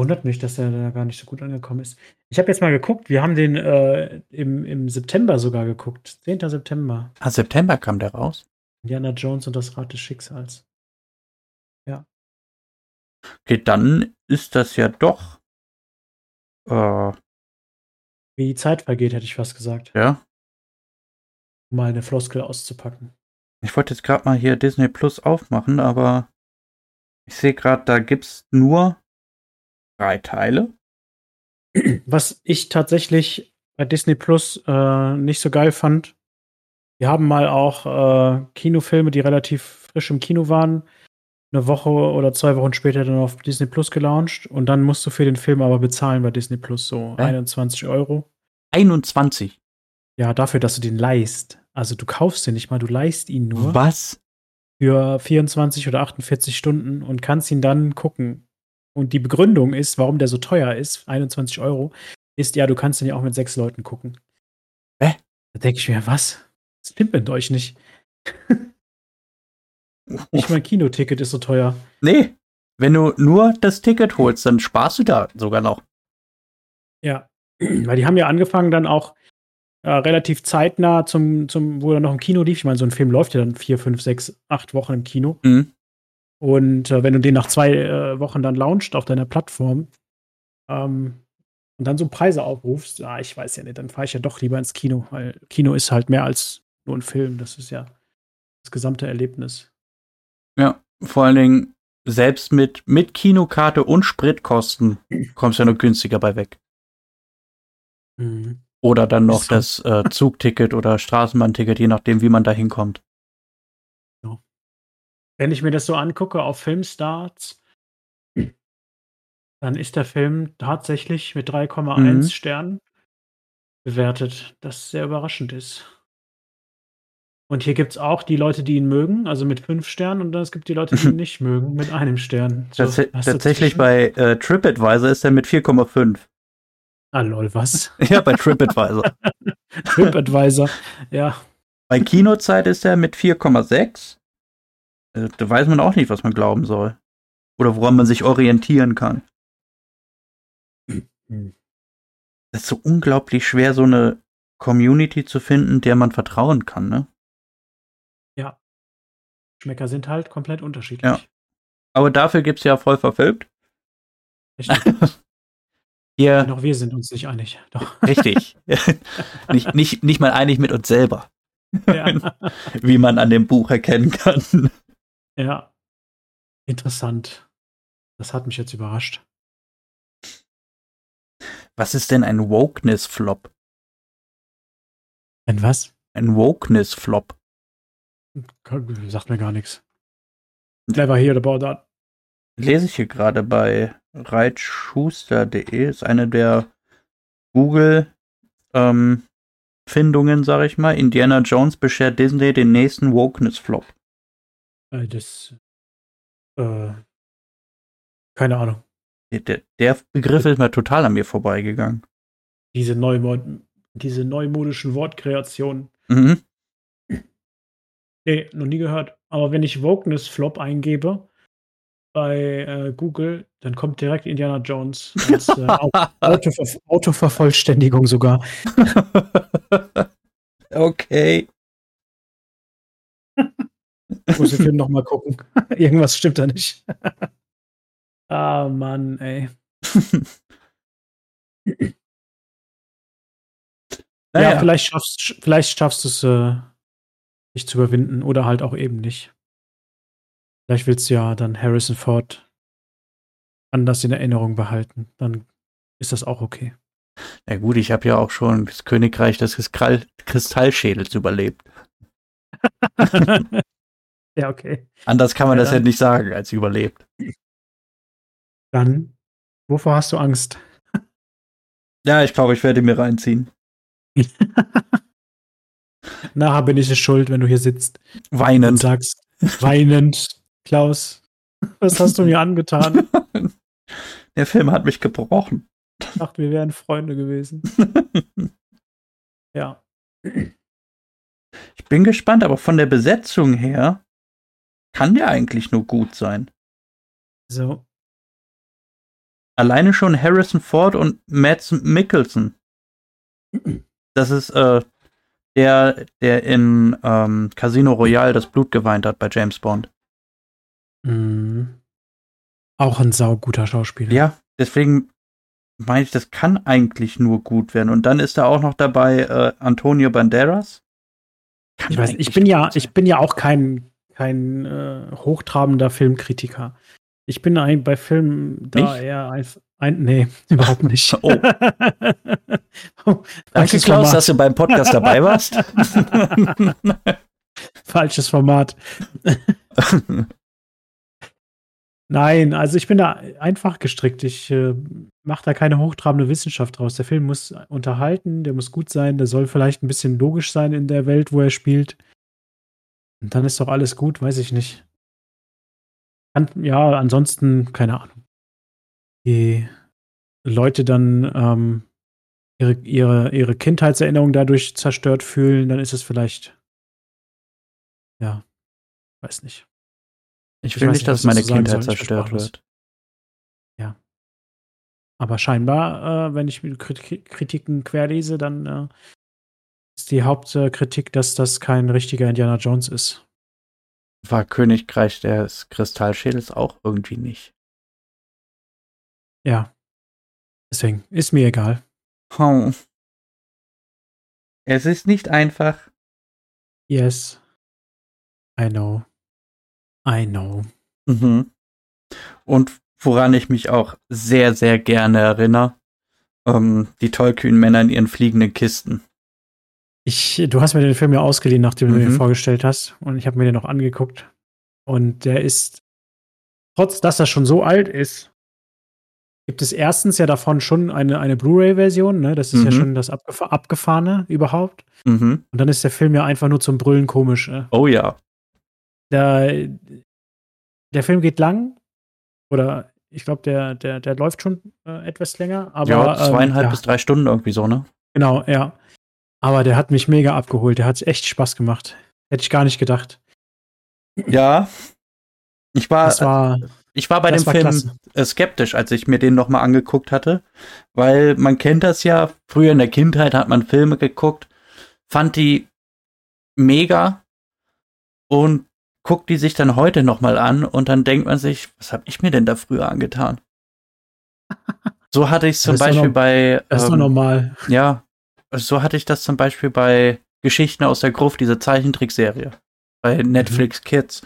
Wundert mich, dass er da gar nicht so gut angekommen ist. Ich habe jetzt mal geguckt, wir haben den äh, im, im September sogar geguckt. 10. September. Ah, September kam der raus. Indiana Jones und das Rad des Schicksals. Okay, dann ist das ja doch. Äh, Wie die Zeit vergeht, hätte ich fast gesagt. ja. Um mal eine Floskel auszupacken. Ich wollte jetzt gerade mal hier Disney Plus aufmachen, aber ich sehe gerade, da gibt's nur drei Teile. Was ich tatsächlich bei Disney Plus äh, nicht so geil fand, wir haben mal auch äh, Kinofilme, die relativ frisch im Kino waren, eine Woche oder zwei Wochen später dann auf Disney Plus gelauncht und dann musst du für den Film aber bezahlen bei Disney Plus so Hä? 21 Euro. 21. Ja, dafür, dass du den leihst. Also du kaufst den nicht mal, du leihst ihn nur Was? für 24 oder 48 Stunden und kannst ihn dann gucken. Und die Begründung ist, warum der so teuer ist, 21 Euro, ist ja, du kannst den ja auch mit sechs Leuten gucken. Hä? Da denke ich mir, was? Das stimmt mit euch nicht. Nicht mein Kinoticket ist so teuer. Nee, wenn du nur das Ticket holst, dann sparst du da sogar noch. Ja. Weil die haben ja angefangen dann auch äh, relativ zeitnah zum, zum, wo er noch im Kino lief. Ich meine, so ein Film läuft ja dann vier, fünf, sechs, acht Wochen im Kino. Mhm. Und äh, wenn du den nach zwei äh, Wochen dann launcht auf deiner Plattform ähm, und dann so Preise aufrufst, ah, ich weiß ja nicht, dann fahre ich ja doch lieber ins Kino, weil Kino ist halt mehr als nur ein Film. Das ist ja das gesamte Erlebnis. Ja, vor allen Dingen selbst mit, mit Kinokarte und Spritkosten kommst du ja nur günstiger bei weg. Mhm. Oder dann noch das äh, Zugticket oder Straßenbahnticket, je nachdem, wie man da hinkommt. Wenn ich mir das so angucke auf Filmstarts, dann ist der Film tatsächlich mit 3,1 Mhm. Sternen bewertet, das sehr überraschend ist. Und hier gibt es auch die Leute, die ihn mögen, also mit 5 Sternen, und dann es gibt die Leute, die ihn nicht mögen, mit einem Stern. So, Tats tatsächlich bei äh, TripAdvisor ist er mit 4,5. Ah, lol, was? Ja, bei TripAdvisor. TripAdvisor. Ja, bei Kinozeit ist er mit 4,6. Äh, da weiß man auch nicht, was man glauben soll. Oder woran man sich orientieren kann. Es ist so unglaublich schwer, so eine Community zu finden, der man vertrauen kann, ne? Schmecker sind halt komplett unterschiedlich. Ja. Aber dafür gibt's ja voll verfilmt. Richtig. Hier, Noch wir sind uns nicht einig. Doch. richtig. nicht, nicht, nicht mal einig mit uns selber, Ja. wie man an dem Buch erkennen kann. Ja. Interessant. Das hat mich jetzt überrascht. Was ist denn ein Wokeness-Flop? Ein was? Ein Wokeness-Flop. Sagt mir gar nichts. Never heard about that. Lese ich hier gerade bei reitschuster.de. Ist eine der Google ähm, Findungen, sag ich mal. Indiana Jones beschert Disney den nächsten Wokeness-Flop. Äh, Das. Äh, keine Ahnung. Der, der Begriff ist mir total an mir vorbeigegangen. Diese, Neumod diese neumodischen Wortkreationen. Mhm. Nee, noch nie gehört. Aber wenn ich Wokeness Flop eingebe bei äh, Google, dann kommt direkt Indiana Jones als äh, Au- Autover Autovervollständigung sogar. okay. Ich muss den Film nochmal gucken. Irgendwas stimmt da nicht. ah, Mann, ey. Naja, Ja, vielleicht schaffst, vielleicht schaffst du es, äh, dich zu überwinden oder halt auch eben nicht. Vielleicht willst du ja dann Harrison Ford anders in Erinnerung behalten. Dann ist das auch okay. ja gut, ich habe ja auch schon das Königreich des Kristall Kristallschädels überlebt. Ja, okay. Anders kann man Ja, das ja dann- nicht sagen, als überlebt. Dann, wovor hast du Angst? Ja, ich glaube, ich werde mir reinziehen. Nachher bin ich es schuld, wenn du hier sitzt und Weinend. sagst, weinend, Klaus, was hast du mir angetan? Der Film hat mich gebrochen. Ich dachte, wir wären Freunde gewesen. Ja. Ich bin gespannt, aber von der Besetzung her kann der eigentlich nur gut sein. So. Alleine schon Harrison Ford und Mads Mikkelsen. Das ist äh, der, der in ähm, Casino Royale das Blut geweint hat bei James Bond. Mhm. Auch ein sauguter Schauspieler. Ja, deswegen meine ich, das kann eigentlich nur gut werden. Und dann ist da auch noch dabei äh, Antonio Banderas. Kann Ich weiß, ich bin ja, ich bin ja auch kein, kein äh, hochtrabender Filmkritiker. Ich bin ein, bei Filmen da Nicht? eher ein, ein nee, überhaupt nicht. Oh. Danke, falsches Klaus, Format. dass du beim Podcast dabei warst. Falsches Format. Nein, also ich bin da einfach gestrickt. Ich äh, mache da keine hochtrabende Wissenschaft draus. Der Film muss unterhalten, der muss gut sein, der soll vielleicht ein bisschen logisch sein in der Welt, wo er spielt. Und dann ist doch alles gut, weiß ich nicht. Ja, ansonsten, keine Ahnung. Die Leute dann ähm, ihre, ihre, ihre Kindheitserinnerung dadurch zerstört fühlen, dann ist es vielleicht, ja, weiß nicht. Ich Ich will nicht, nicht, dass meine sagen Kindheit zerstört wird. Aber scheinbar, äh, wenn ich Kritiken querlese, dann äh, ist die Hauptkritik, dass das kein richtiger Indiana Jones ist. War Königreich des Kristallschädels auch irgendwie nicht. Ja. Deswegen ist mir egal. Oh. Es ist nicht einfach. Yes. I know. I know. Mhm. Und woran ich mich auch sehr, sehr gerne erinnere, ähm, die tollkühnen Männer in ihren fliegenden Kisten. Ich, du hast mir den Film ja ausgeliehen, nachdem du Mhm. mir den vorgestellt hast. Und ich habe mir den noch angeguckt. Und der ist, trotz dass er schon so alt ist, gibt es erstens ja davon schon eine, eine Blu-ray-Version. Ne? Das ist ja Mhm. schon das Abgef Abgefahrene überhaupt. Mhm. Und dann ist der Film ja einfach nur zum Brüllen komisch. Äh. Oh ja. Der, der Film geht lang. Oder ich glaube, der, der, der läuft schon äh, etwas länger. Aber, ja, zweieinhalb ähm, ja. bis drei Stunden irgendwie so, ne? Genau, ja. Aber der hat mich mega abgeholt. Der hat echt Spaß gemacht. Hätte ich gar nicht gedacht. Ja. Ich war, war, ich war bei dem war Film klasse. äh, skeptisch, als ich mir den nochmal angeguckt hatte, weil man kennt das ja, früher in der Kindheit hat man Filme geguckt, fand die mega und guckt die sich dann heute nochmal an und dann denkt man sich, was habe ich mir denn da früher angetan? So hatte ich es zum Beispiel bei, das ist doch ähm, normal. ja, so hatte ich das zum Beispiel bei Geschichten aus der Gruft, diese Zeichentrickserie bei Mhm. Netflix Kids.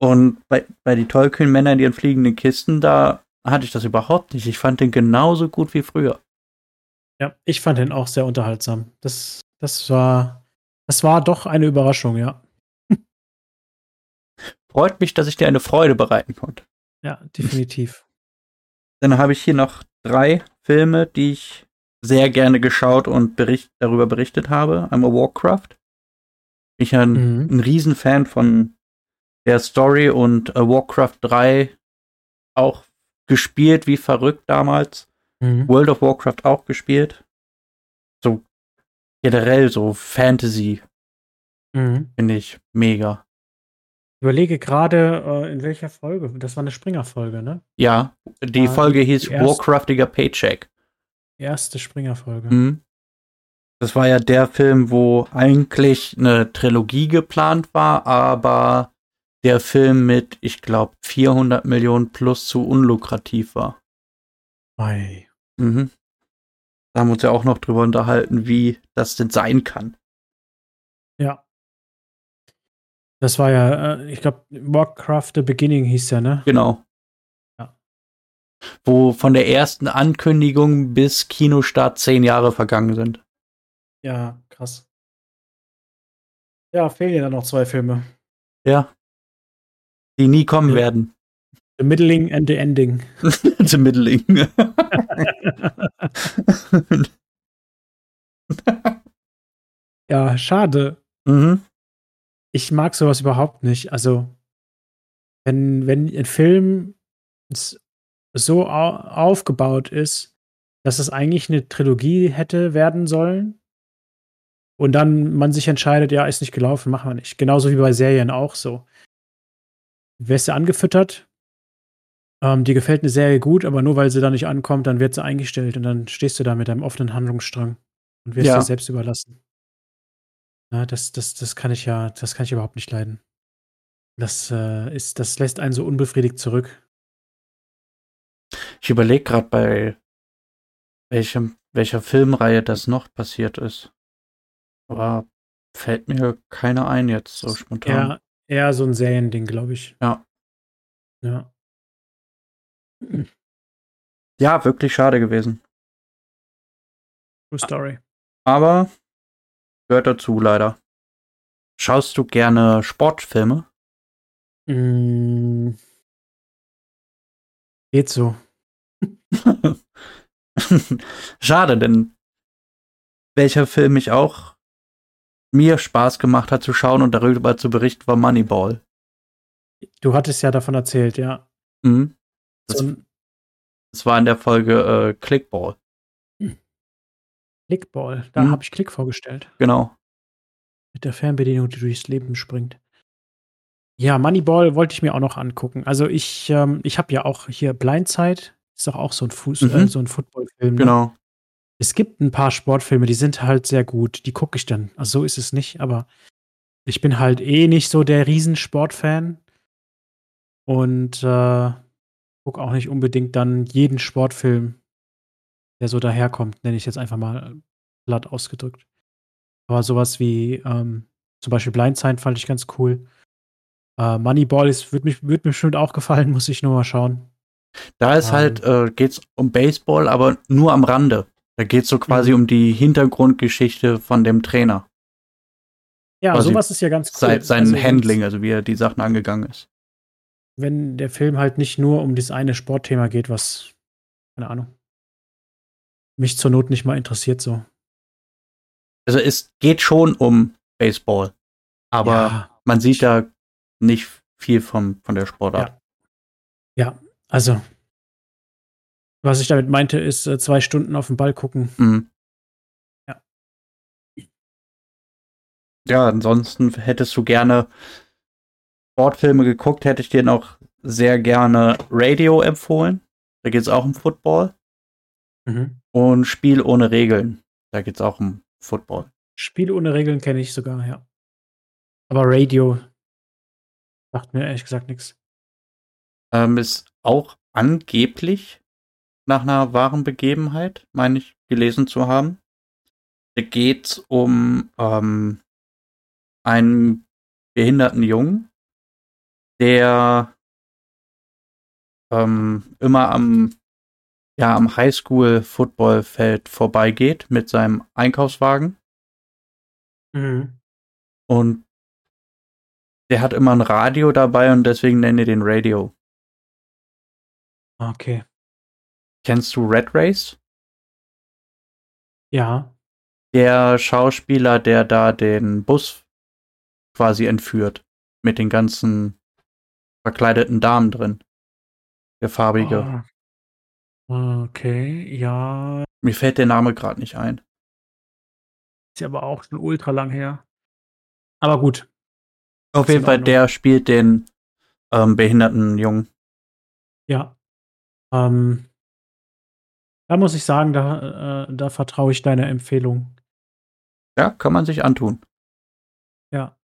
Und bei, bei die tollkühnen Männer in ihren fliegenden Kisten, da hatte ich das überhaupt nicht. Ich fand den genauso gut wie früher. Ja, ich fand den auch sehr unterhaltsam. Das, das war, das war doch eine Überraschung, ja. Freut mich, dass ich dir eine Freude bereiten konnte. Ja, definitiv. Dann habe ich hier noch drei Filme, die ich sehr gerne geschaut und bericht, darüber berichtet habe. Einmal Warcraft. Ich ein, Mhm. ein Riesenfan von der Story und äh, Warcraft 3 auch gespielt wie verrückt damals. Mhm. World of Warcraft auch gespielt. So generell so Fantasy Mhm. finde ich mega. Ich überlege gerade, äh, in welcher Folge. Das war eine Springer-Folge, ne? Ja, die Ah, Folge hieß die Warcraftiger Paycheck. Erste Springer-Folge. Mhm. Das war ja der Film, wo eigentlich eine Trilogie geplant war, aber der Film mit, ich glaube, 400 Millionen plus zu unlukrativ war. Ei. Mhm. Da haben wir uns ja auch noch drüber unterhalten, wie das denn sein kann. Ja. Das war ja, äh, ich glaube, Warcraft The Beginning hieß der, ne? Genau. Wo von der ersten Ankündigung bis Kinostart zehn Jahre vergangen sind. Ja, krass. Ja, fehlen ja dann noch zwei Filme. Ja. Die nie kommen Ja. werden. The Middling and the Ending. Zum Mitteling. ja, schade. mhm. Ich mag sowas überhaupt nicht. Also, wenn, wenn ein Film so au aufgebaut ist, dass es eigentlich eine Trilogie hätte werden sollen und dann man sich entscheidet, ja, ist nicht gelaufen, machen wir nicht. Genauso wie bei Serien auch so. Wirst du angefüttert, ähm, dir gefällt eine Serie gut, aber nur weil sie da nicht ankommt, dann wird sie eingestellt und dann stehst du da mit deinem offenen Handlungsstrang und wirst Ja. dir selbst überlassen. Ja, das, das, das kann ich ja, das kann ich überhaupt nicht leiden. Das äh, ist, das lässt einen so unbefriedigt zurück. Ich überlege gerade bei welchem, welcher Filmreihe das noch passiert ist. Aber fällt mir keiner ein jetzt so spontan. Eher, eher so ein Seriending, glaube ich. Ja. Ja. Ja, wirklich schade gewesen. True Story. Aber gehört dazu leider. Schaust du gerne Sportfilme? Mm. Geht so. Schade, denn welcher Film mich auch mir Spaß gemacht hat zu schauen und darüber zu berichten, war Moneyball. Du hattest ja davon erzählt, ja. Mhm. Das, So das war in der Folge äh, Clickball. Clickball. Da Mhm. habe ich Klick vorgestellt. Genau. Mit der Fernbedienung, die durchs Leben springt. Ja, Moneyball wollte ich mir auch noch angucken. Also ich, ähm, ich habe ja auch hier Blindside, ist doch auch so ein Fuß, Mhm. äh, so ein Footballfilm. Ne? Genau. es gibt ein paar Sportfilme, die sind halt sehr gut. Die gucke ich dann. Also so ist es nicht, aber ich bin halt eh nicht so der Riesensportfan. Und äh, gucke auch nicht unbedingt dann jeden Sportfilm, der so daherkommt, nenne ich jetzt einfach mal platt ausgedrückt. Aber sowas wie ähm, zum Beispiel Blindside fand ich ganz cool. Äh, Moneyball ist, wird, mich, wird mir bestimmt auch gefallen, muss ich nur mal schauen. Da ist halt, ähm, halt, äh, geht's um Baseball, aber nur am Rande. Da geht's so quasi mhm. um die Hintergrundgeschichte von dem Trainer. Ja, quasi sowas ist ja ganz cool. Sein, sein also, Handling, also wie er die Sachen angegangen ist. Wenn der Film halt nicht nur um dieses eine Sportthema geht, was, keine Ahnung, mich zur Not nicht mal interessiert so. Also es geht schon um Baseball, aber ja. man sieht da nicht viel vom, von der Sportart. Ja. ja, also was ich damit meinte, ist äh, zwei Stunden auf den Ball gucken. Mhm. Ja. Ja, ansonsten hättest du gerne Sportfilme geguckt, hätte ich dir noch sehr gerne Radio empfohlen. Da geht es auch um Football. Mhm. Und Spiel ohne Regeln. Da geht es auch um Football. Spiel ohne Regeln kenne ich sogar, ja. Aber Radio sagt mir ehrlich gesagt nichts. Ähm, ist auch angeblich nach einer wahren Begebenheit, meine ich, gelesen zu haben. Da geht es um ähm, einen behinderten Jungen, der ähm, immer am ja am Highschool-Footballfeld vorbeigeht mit seinem Einkaufswagen. Mhm. Und der hat immer ein Radio dabei und deswegen nenne ich den Radio. Okay. Kennst du Red Race? Ja. Der Schauspieler, der da den Bus quasi entführt. Mit den ganzen verkleideten Damen drin. Der farbige. Oh. Okay, ja. Mir fällt der Name gerade nicht ein. Ist ja aber auch schon ultra lang her. Aber gut. Auf jeden Fall, der spielt den ähm, behinderten Jungen. Ja. Ähm, da muss ich sagen, da, äh, da vertraue ich deiner Empfehlung. Ja, kann man sich antun. Ja.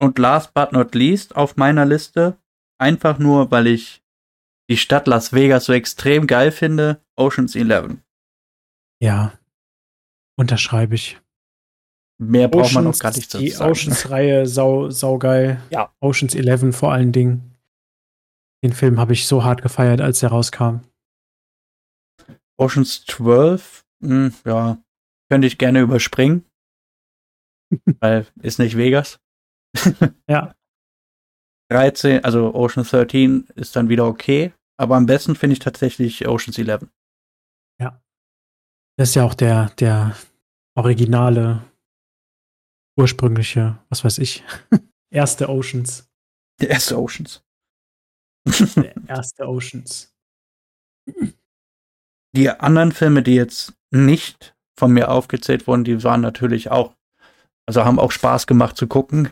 Und last but not least auf meiner Liste, einfach nur, weil ich die Stadt Las Vegas so extrem geil finde, Oceans 11. Ja, unterschreibe ich. Mehr braucht Oceans, man auch gar nicht zu sagen. Die Oceans-Reihe, sau, sau geil. Ja. Oceans 11 vor allen Dingen. Den Film habe ich so hart gefeiert, als er rauskam. Oceans 12, mh, hm, ja, könnte ich gerne überspringen. weil ist nicht Vegas. ja. 13, also Ocean 13 ist dann wieder okay, aber am besten finde ich tatsächlich Oceans 11. Ja. Das ist ja auch der, der originale, ursprüngliche, was weiß ich, erste Oceans. Der erste Oceans. Der erste Oceans. Die anderen Filme, die jetzt nicht von mir aufgezählt wurden, die waren natürlich auch, also haben auch Spaß gemacht zu gucken.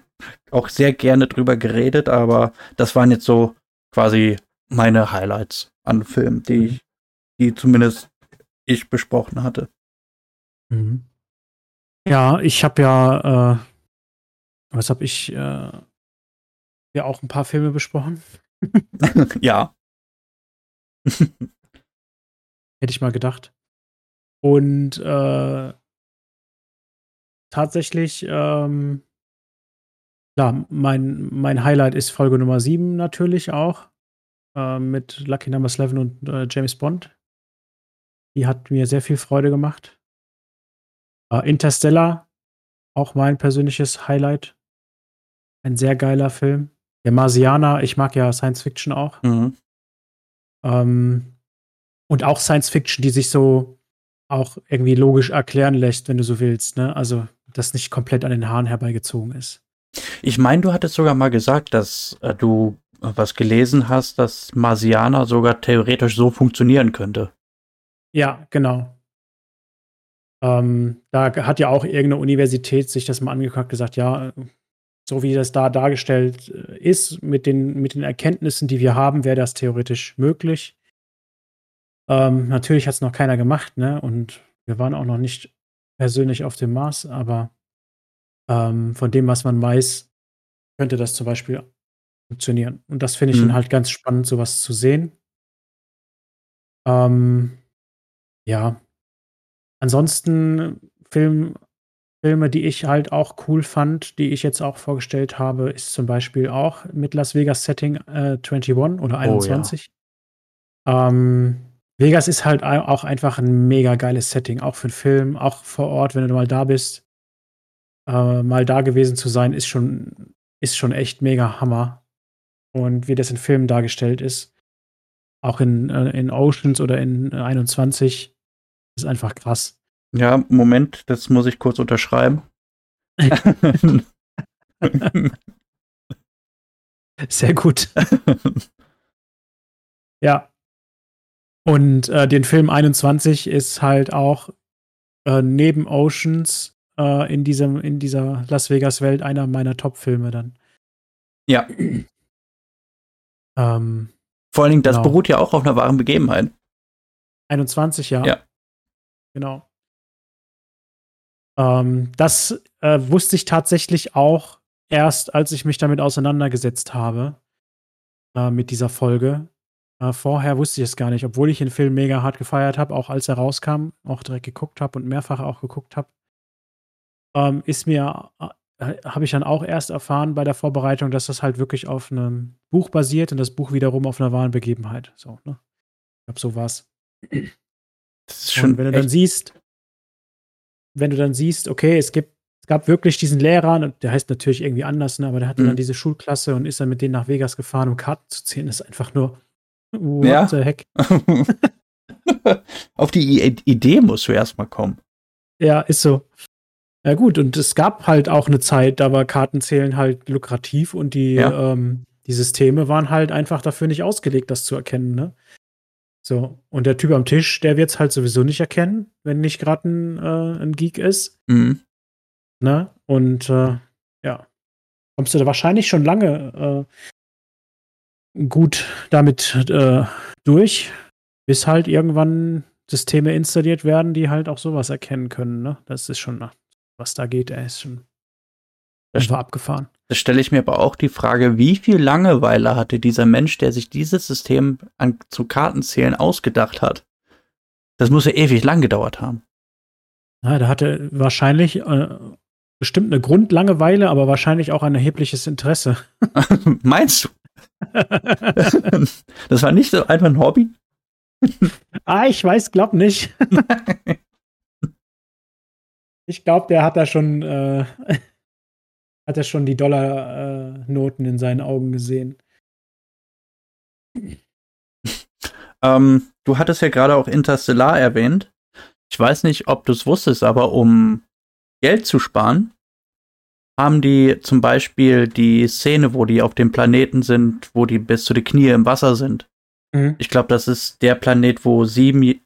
Auch sehr gerne drüber geredet, aber das waren jetzt so quasi meine Highlights an Filmen, die mhm. ich, die zumindest ich besprochen hatte. Mhm. Ja, ich habe ja, äh, was habe ich, äh, ja auch ein paar Filme besprochen. ja. Hätte ich mal gedacht. Und äh, tatsächlich, ähm, klar, mein, mein Highlight ist Folge Nummer 7 natürlich auch. Äh, mit Lucky Number 11 und äh, James Bond. Die hat mir sehr viel Freude gemacht. Äh, Interstellar, auch mein persönliches Highlight. Ein sehr geiler Film. Der Marsianer, ich mag ja Science Fiction auch. Mhm. Ähm, und auch Science Fiction, die sich so auch irgendwie logisch erklären lässt, wenn du so willst. Ne? Also, das nicht komplett an den Haaren herbeigezogen ist. Ich meine, du hattest sogar mal gesagt, dass äh, du was gelesen hast, dass Marsianer sogar theoretisch so funktionieren könnte. Ja, genau. Ähm, da hat ja auch irgendeine Universität sich das mal angeguckt, gesagt, ja, so wie das da dargestellt äh, ist, mit den, mit den Erkenntnissen, die wir haben, wäre das theoretisch möglich. Ähm, natürlich hat es noch keiner gemacht, ne? Und Wir waren auch noch nicht persönlich auf dem Mars, aber ähm, von dem, was man weiß, könnte das zum Beispiel funktionieren. Und das finde ich Mhm. dann halt ganz spannend, sowas zu sehen. Ähm, ja. Ansonsten Film, Filme, die ich halt auch cool fand, die ich jetzt auch vorgestellt habe, ist zum Beispiel auch mit Las Vegas Setting äh, 21 oder Oh, 21. Ähm, Vegas ist halt au- auch einfach ein mega geiles Setting, auch für einen Film, auch vor Ort, wenn du mal da bist. Äh, mal da gewesen zu sein, ist schon, ist schon echt mega Hammer. Und wie das in Filmen dargestellt ist, auch in, äh, in Oceans oder in äh, 21, ist einfach krass. Ja, Moment, das muss ich kurz unterschreiben. Sehr gut. Ja. Und äh, den Film 21 ist halt auch äh, neben Oceans äh, in, diesem, in dieser Las Vegas-Welt einer meiner Top-Filme dann. ja, Ähm, vor allen Dingen, das Genau. beruht ja auch auf einer wahren Begebenheit. 21, ja. Ja. Genau. Ähm, das äh, wusste ich tatsächlich auch erst, als ich mich damit auseinandergesetzt habe, äh, mit dieser Folge. Äh, vorher wusste ich es gar nicht, obwohl ich den Film mega hart gefeiert habe, auch als er rauskam, auch direkt geguckt habe und mehrfach auch geguckt habe. Ähm, ist mir, äh, habe ich dann auch erst erfahren bei der Vorbereitung, dass das halt wirklich auf einem Buch basiert und das Buch wiederum auf einer wahren Begebenheit. So, ne? Ich glaube, so war's. Das ist schon Und wenn du dann siehst, wenn du dann siehst, okay, es gibt, es gab wirklich diesen Lehrer, und der heißt natürlich irgendwie anders, ne, aber der hatte Mhm. dann diese Schulklasse und ist dann mit denen nach Vegas gefahren, um Karten zu ziehen. Das ist einfach nur, what Ja. the heck? auf die I Idee musst du erstmal kommen. Ja, ist so. Ja, gut, und es gab halt auch eine Zeit, da war Kartenzählen halt lukrativ und die, Ja. ähm, die Systeme waren halt einfach dafür nicht ausgelegt, das zu erkennen, ne? So, und der Typ am Tisch, der wird es halt sowieso nicht erkennen, wenn nicht gerade ein, äh, ein Geek ist. Mhm. Ne? Und äh, ja, kommst du da wahrscheinlich schon lange äh, gut damit äh, durch, bis halt irgendwann Systeme installiert werden, die halt auch sowas erkennen können. Ne? Das ist schon, was da geht, er ist schon Das- einfach abgefahren. Da stelle ich mir aber auch die Frage, wie viel Langeweile hatte dieser Mensch, der sich dieses System an, zu Kartenzählen ausgedacht hat? Das muss ja ewig lang gedauert haben. Ja, da hatte wahrscheinlich äh, bestimmt eine Grundlangeweile, aber wahrscheinlich auch ein erhebliches Interesse. Meinst du? Das war nicht so einfach ein Hobby? ah, ich weiß, glaub nicht. Ich glaube, der hat da schon, äh, hat er schon die Dollarnoten in seinen Augen gesehen. Ähm, du hattest ja gerade auch Interstellar erwähnt. Ich weiß nicht, ob du es wusstest, aber um Geld zu sparen, haben die zum Beispiel die Szene, wo die auf dem Planeten sind, wo die bis zu den Knie im Wasser sind. Mhm. Ich glaube, das ist der Planet, wo sieben,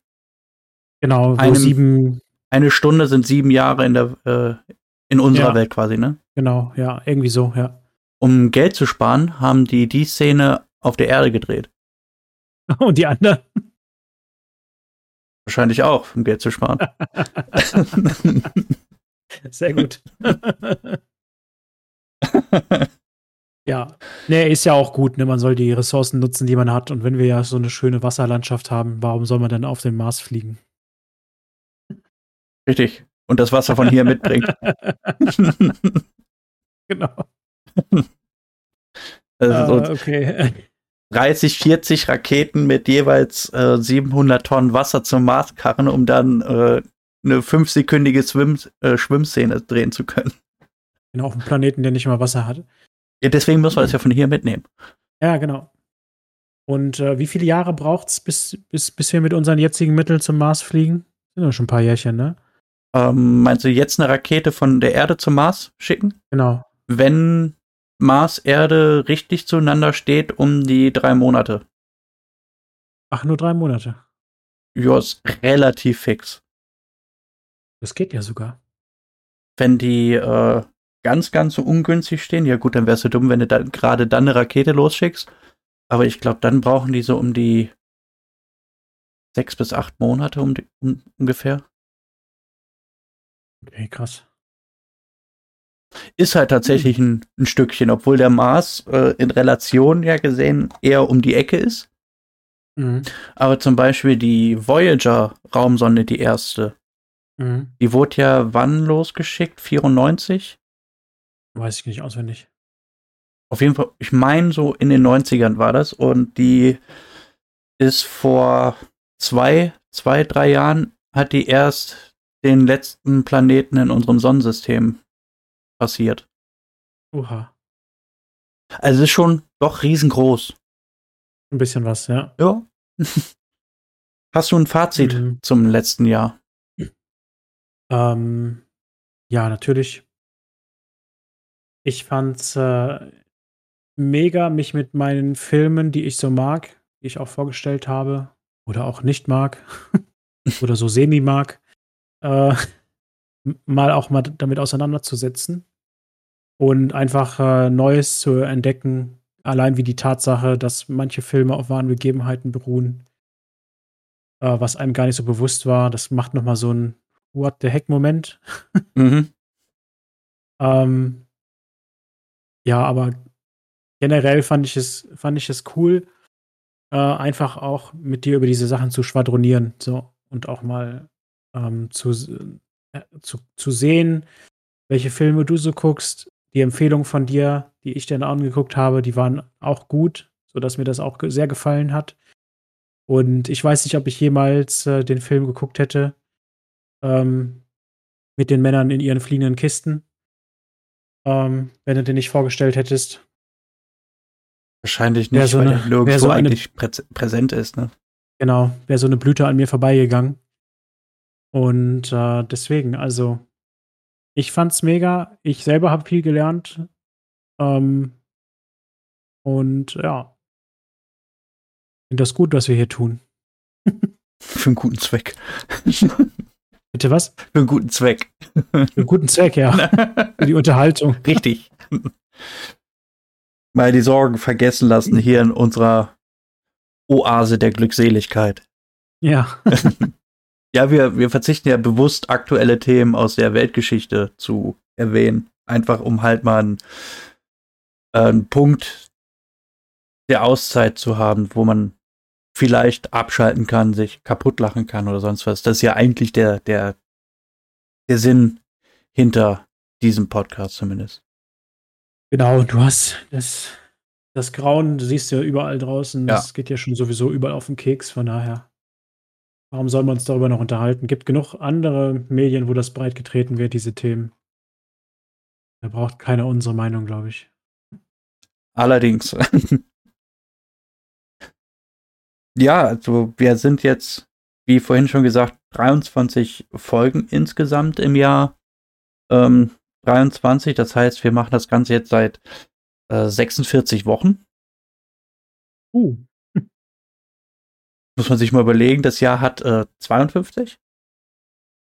Genau, wo Einem- sieben, eine Stunde sind sieben Jahre in der, äh, in unserer Ja. Welt quasi, ne? Genau, ja, irgendwie so, ja. Um Geld zu sparen, haben die die Szene auf der Erde gedreht. Und die anderen? Wahrscheinlich auch, um Geld zu sparen. Sehr gut. ja, nee, ist ja auch gut, ne? Man soll die Ressourcen nutzen, die man hat. Und wenn wir ja so eine schöne Wasserlandschaft haben, warum soll man dann auf den Mars fliegen? Richtig. Und das Wasser von hier mitbringt. genau. Also so okay. 30, 40 Raketen mit jeweils äh, 700 Tonnen Wasser zum Mars karren, um dann äh, eine fünfsekündige Schwimm äh, Schwimmszene drehen zu können. Genau, auf einem Planeten, der nicht mal Wasser hat. Ja, deswegen muss man das ja von hier mitnehmen. Ja, genau. Und äh, wie viele Jahre braucht es, bis, bis, bis wir mit unseren jetzigen Mitteln zum Mars fliegen? Sind doch schon ein paar Jährchen, ne? Ähm, meinst du jetzt eine Rakete von der Erde zum Mars schicken? Genau. Wenn Mars Erde richtig zueinander steht, um die drei Monate. Ach, nur drei Monate. Ja, ist relativ fix. Das geht ja sogar. Wenn die äh, ganz, ganz so ungünstig stehen, ja gut, dann wär's so dumm, wenn du dann gerade dann eine Rakete losschickst. Aber ich glaube, dann brauchen die so um die sechs bis acht Monate um die, um, ungefähr. Okay, krass. Ist halt tatsächlich ein, ein Stückchen, obwohl der Mars äh, in Relation ja gesehen eher um die Ecke ist. Mhm. Aber zum Beispiel die Voyager-Raumsonde, die erste, Mhm. die wurde ja wann losgeschickt? 94? Weiß ich nicht auswendig. Auf jeden Fall, ich meine, so in den 90ern war das. Und die ist vor zwei, zwei, drei Jahren, hat die erst den letzten Planeten in unserem Sonnensystem passiert. Oha. Also es ist schon doch riesengroß. Ein bisschen was, ja. Ja. Hast du ein Fazit Mhm. zum letzten Jahr? Ähm, ja, natürlich. Ich fand's äh, mega, mich mit meinen Filmen, die ich so mag, die ich auch vorgestellt habe, oder auch nicht mag, oder so semi mag, äh, mal auch mal damit auseinanderzusetzen und einfach äh, Neues zu entdecken, allein wie die Tatsache, dass manche Filme auf wahren Begebenheiten beruhen, äh, was einem gar nicht so bewusst war. Das macht noch mal so ein What the heck Moment. Mhm. Ähm, ja, aber generell fand ich es, fand ich es cool, äh, einfach auch mit dir über diese Sachen zu schwadronieren, so und auch mal ähm, zu, zu, zu sehen, welche Filme du so guckst. Die Empfehlungen von dir, die ich dann angeguckt habe, die waren auch gut, sodass mir das auch sehr gefallen hat. Und ich weiß nicht, ob ich jemals äh, den Film geguckt hätte ähm, mit den Männern in ihren fliegenden Kisten ähm, wenn du den nicht vorgestellt hättest. Wahrscheinlich nicht, so weil eine- der nirgendwo so eine- eigentlich prä präsent ist. Ne? Genau, wäre so eine Blüte an mir vorbeigegangen. Und äh, deswegen, also, ich fand's mega. Ich selber habe viel gelernt. Ähm, und ja, finde das gut, was wir hier tun. Für einen guten Zweck. Bitte was? Für einen guten Zweck. Für einen guten Zweck, ja. Für die Unterhaltung. Richtig. Mal die Sorgen vergessen lassen hier in unserer Oase der Glückseligkeit. Ja. Ja, wir, wir verzichten ja bewusst aktuelle Themen aus der Weltgeschichte zu erwähnen. Einfach um halt mal einen, äh, einen Punkt der Auszeit zu haben, wo man vielleicht abschalten kann, sich kaputt lachen kann oder sonst was. Das ist ja eigentlich der, der, der Sinn hinter diesem Podcast zumindest. Genau, du hast das, das Grauen, du siehst ja überall draußen. Ja. Das geht ja schon sowieso überall auf den Keks, von daher. Warum soll man uns darüber noch unterhalten? Gibt genug andere Medien, wo das breit getreten wird, diese Themen. Da braucht keiner unsere Meinung, glaube ich. Allerdings. ja, also wir sind jetzt, wie vorhin schon gesagt, 23 Folgen insgesamt im Jahr ähm, 23. Das heißt, wir machen das Ganze jetzt seit äh, 46 Wochen. Uh. Muss man sich mal überlegen, das Jahr hat äh, 52?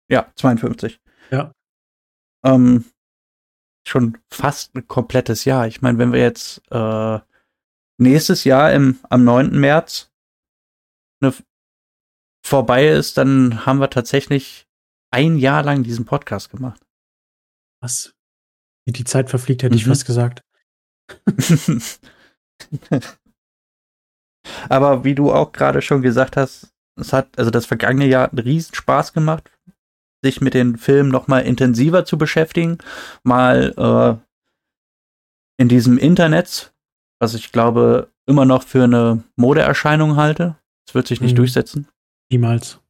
Ja, 52. Ja. Ähm, schon fast ein komplettes Jahr. Ich meine, wenn wir jetzt äh, nächstes Jahr im, am 9. März ne, vorbei ist, dann haben wir tatsächlich ein Jahr lang diesen Podcast gemacht. Was? Wie die Zeit verfliegt, hätte ich Mhm. fast gesagt. Aber wie du auch gerade schon gesagt hast, es hat, also das vergangene Jahr einen riesen Spaß gemacht, sich mit den Filmen noch mal intensiver zu beschäftigen, mal äh, in diesem Internet, was ich glaube immer noch für eine Modeerscheinung halte. Es wird sich nicht Mhm. durchsetzen. Niemals.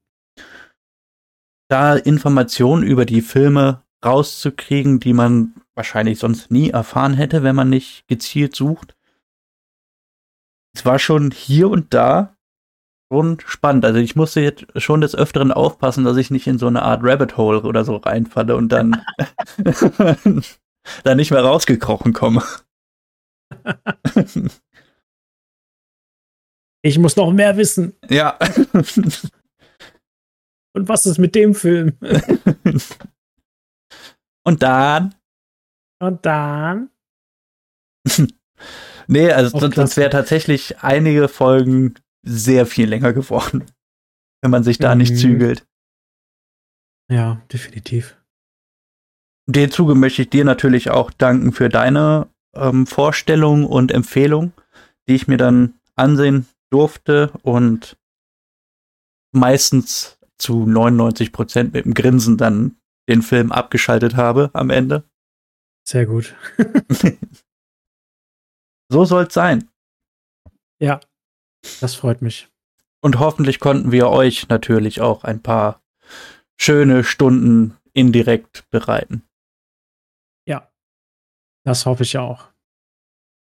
Da Informationen über die Filme rauszukriegen, die man wahrscheinlich sonst nie erfahren hätte, wenn man nicht gezielt sucht. Es war schon hier und da schon spannend. Also ich musste jetzt schon des Öfteren aufpassen, dass ich nicht in so eine Art Rabbit Hole oder so reinfalle und dann, dann nicht mehr rausgekrochen komme. Ich muss noch mehr wissen. ja. Und was ist mit dem Film? und dann Und dann? Nee, also sonst klasse. wäre tatsächlich einige Folgen sehr viel länger geworden, wenn man sich da nicht Mhm. zügelt. Ja, definitiv. dem Zuge möchte ich dir natürlich auch danken für deine ähm, Vorstellung und Empfehlung, die ich mir dann ansehen durfte und meistens zu 99 Prozent mit dem Grinsen dann den Film abgeschaltet habe am Ende. Sehr gut. so soll es sein. Ja, das freut mich. Und hoffentlich konnten wir euch natürlich auch ein paar schöne Stunden indirekt bereiten. Ja, das hoffe ich auch.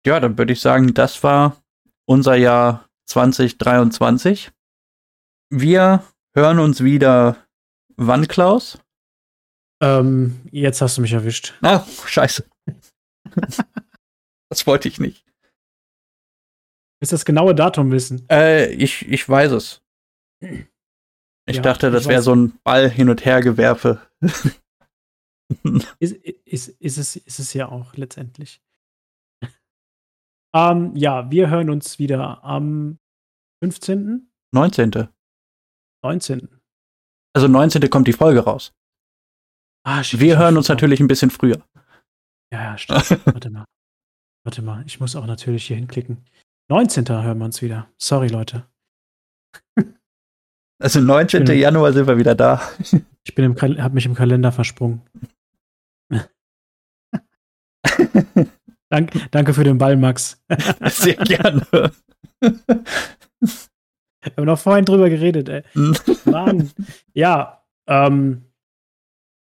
Ja, dann würde ich sagen, das war unser Jahr 2023. Wir hören uns wieder. Wann, Klaus? Ähm, jetzt hast du mich erwischt. Ah, scheiße. das wollte ich nicht. Willst du das genaue Datum wissen? Äh, ich, ich weiß es. Ich ja, dachte, das wäre so ein Ball hin und her gewerfe. ist, ist, ist, es, ist es ja auch letztendlich. ähm, ja, wir hören uns wieder am 15. 19. 19. Also 19. kommt die Folge raus. Ah, shit, wir hören uns natürlich ein bisschen früher. Ja, ja, stimmt. Warte mal. Warte mal, ich muss auch natürlich hier hinklicken. 19. hören wir uns wieder. Sorry, Leute. Also 19. Bin, Januar sind wir wieder da. Ich bin im hab mich im Kalender versprungen. Dank, danke für den Ball, Max. Sehr gerne. Wir haben noch vorhin drüber geredet, ey. Mann. Ja, ähm,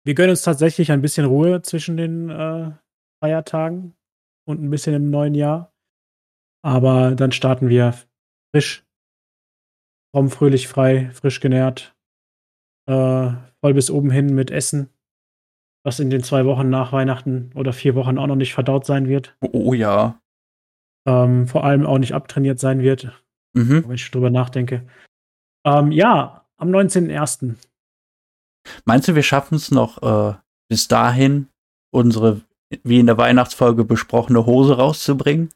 wir gönnen uns tatsächlich ein bisschen Ruhe zwischen den äh, Feiertagen und ein bisschen im neuen Jahr. Aber dann starten wir frisch, fromm, fröhlich, frei, frisch genährt, äh, voll bis oben hin mit Essen, was in den zwei Wochen nach Weihnachten oder vier Wochen auch noch nicht verdaut sein wird. Oh, oh ja. Ähm, vor allem auch nicht abtrainiert sein wird, mhm. wenn ich drüber nachdenke. Ähm, ja, am 19.01. Meinst du, wir schaffen es noch äh, bis dahin, unsere, wie in der Weihnachtsfolge besprochene Hose rauszubringen?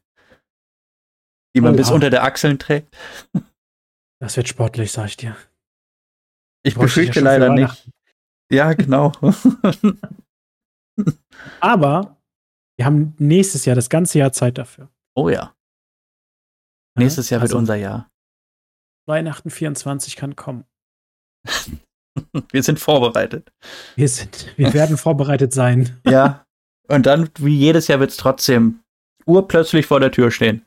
Die man oh, bis ja. unter der Achseln trägt. Das wird sportlich, sag ich dir. Ich befürchte ja leider nicht. Ja, genau. Aber wir haben nächstes Jahr, das ganze Jahr Zeit dafür. Oh ja. Nächstes Jahr also, wird unser Jahr. Weihnachten 24 kann kommen. wir sind vorbereitet. Wir sind, wir werden vorbereitet sein. Ja. Und dann, wie jedes Jahr, wird es trotzdem urplötzlich vor der Tür stehen.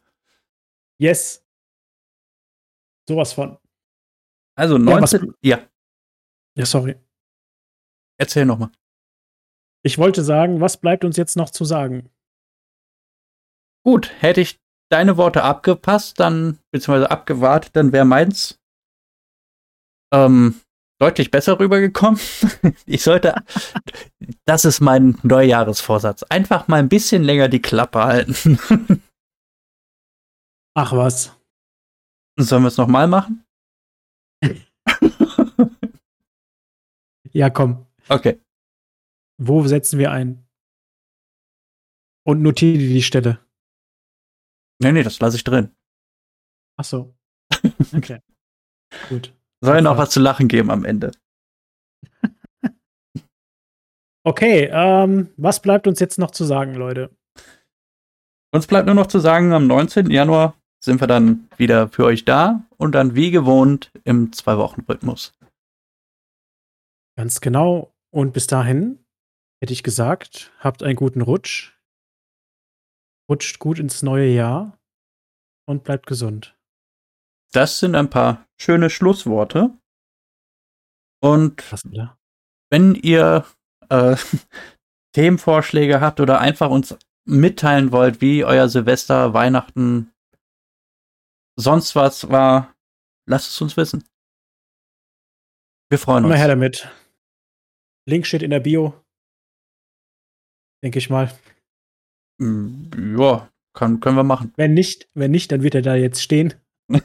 Yes. Sowas von. Also 19. Ja, ja. ja. sorry. Erzähl nochmal. Ich wollte sagen, was bleibt uns jetzt noch zu sagen? Gut, hätte ich deine Worte abgepasst, dann, beziehungsweise abgewartet, dann wäre meins ähm, deutlich besser rübergekommen. ich sollte, das ist mein Neujahresvorsatz, einfach mal ein bisschen länger die Klappe halten. Ach was. Sollen wir es nochmal machen? ja, komm. Okay. Wo setzen wir ein? Und notiere die Stelle. Nee, nee, das lasse ich drin. Ach so. Okay. Gut. Soll ja noch was zu lachen geben am Ende. okay, ähm, was bleibt uns jetzt noch zu sagen, Leute? Uns bleibt nur noch zu sagen, am 19. Januar sind wir dann wieder für euch da und dann wie gewohnt im Zwei-Wochen-Rhythmus. Ganz genau. Und bis dahin hätte ich gesagt, habt einen guten Rutsch, rutscht gut ins neue Jahr und bleibt gesund. Das sind ein paar schöne Schlussworte. Und wenn ihr äh, Themenvorschläge habt oder einfach uns mitteilen wollt, wie euer Silvester, Weihnachten, sonst was war, lasst es uns wissen. Wir freuen uns. Immer her damit. Link steht in der Bio. Denke ich mal. Mm, ja, kann, können wir machen. Wenn nicht, wenn nicht, dann wird er da jetzt stehen.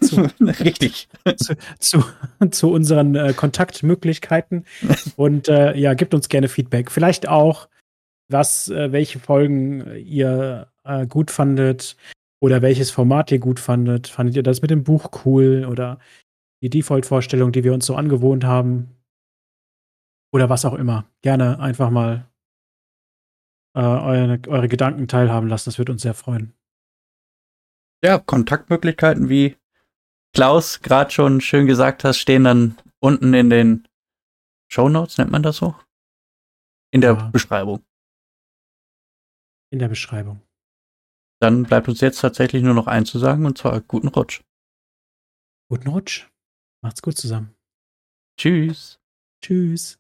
Zu, Richtig. Zu, zu, zu unseren äh, Kontaktmöglichkeiten. Und äh, ja, gibt uns gerne Feedback. Vielleicht auch, was, äh, welche Folgen ihr äh, gut fandet, oder welches Format ihr gut fandet. Fandet ihr das mit dem Buch cool oder die Default-Vorstellung, die wir uns so angewohnt haben? Oder was auch immer. Gerne einfach mal äh, eure, eure Gedanken teilhaben lassen. Das wird uns sehr freuen. Ja, Kontaktmöglichkeiten, wie Klaus gerade schon schön gesagt hast, stehen dann unten in den Show Notes, nennt man das so? In der ja. Beschreibung. In der Beschreibung. Dann bleibt uns jetzt tatsächlich nur noch eins zu sagen, und zwar guten Rutsch. Guten Rutsch. Macht's gut zusammen. Tschüss. Tschüss.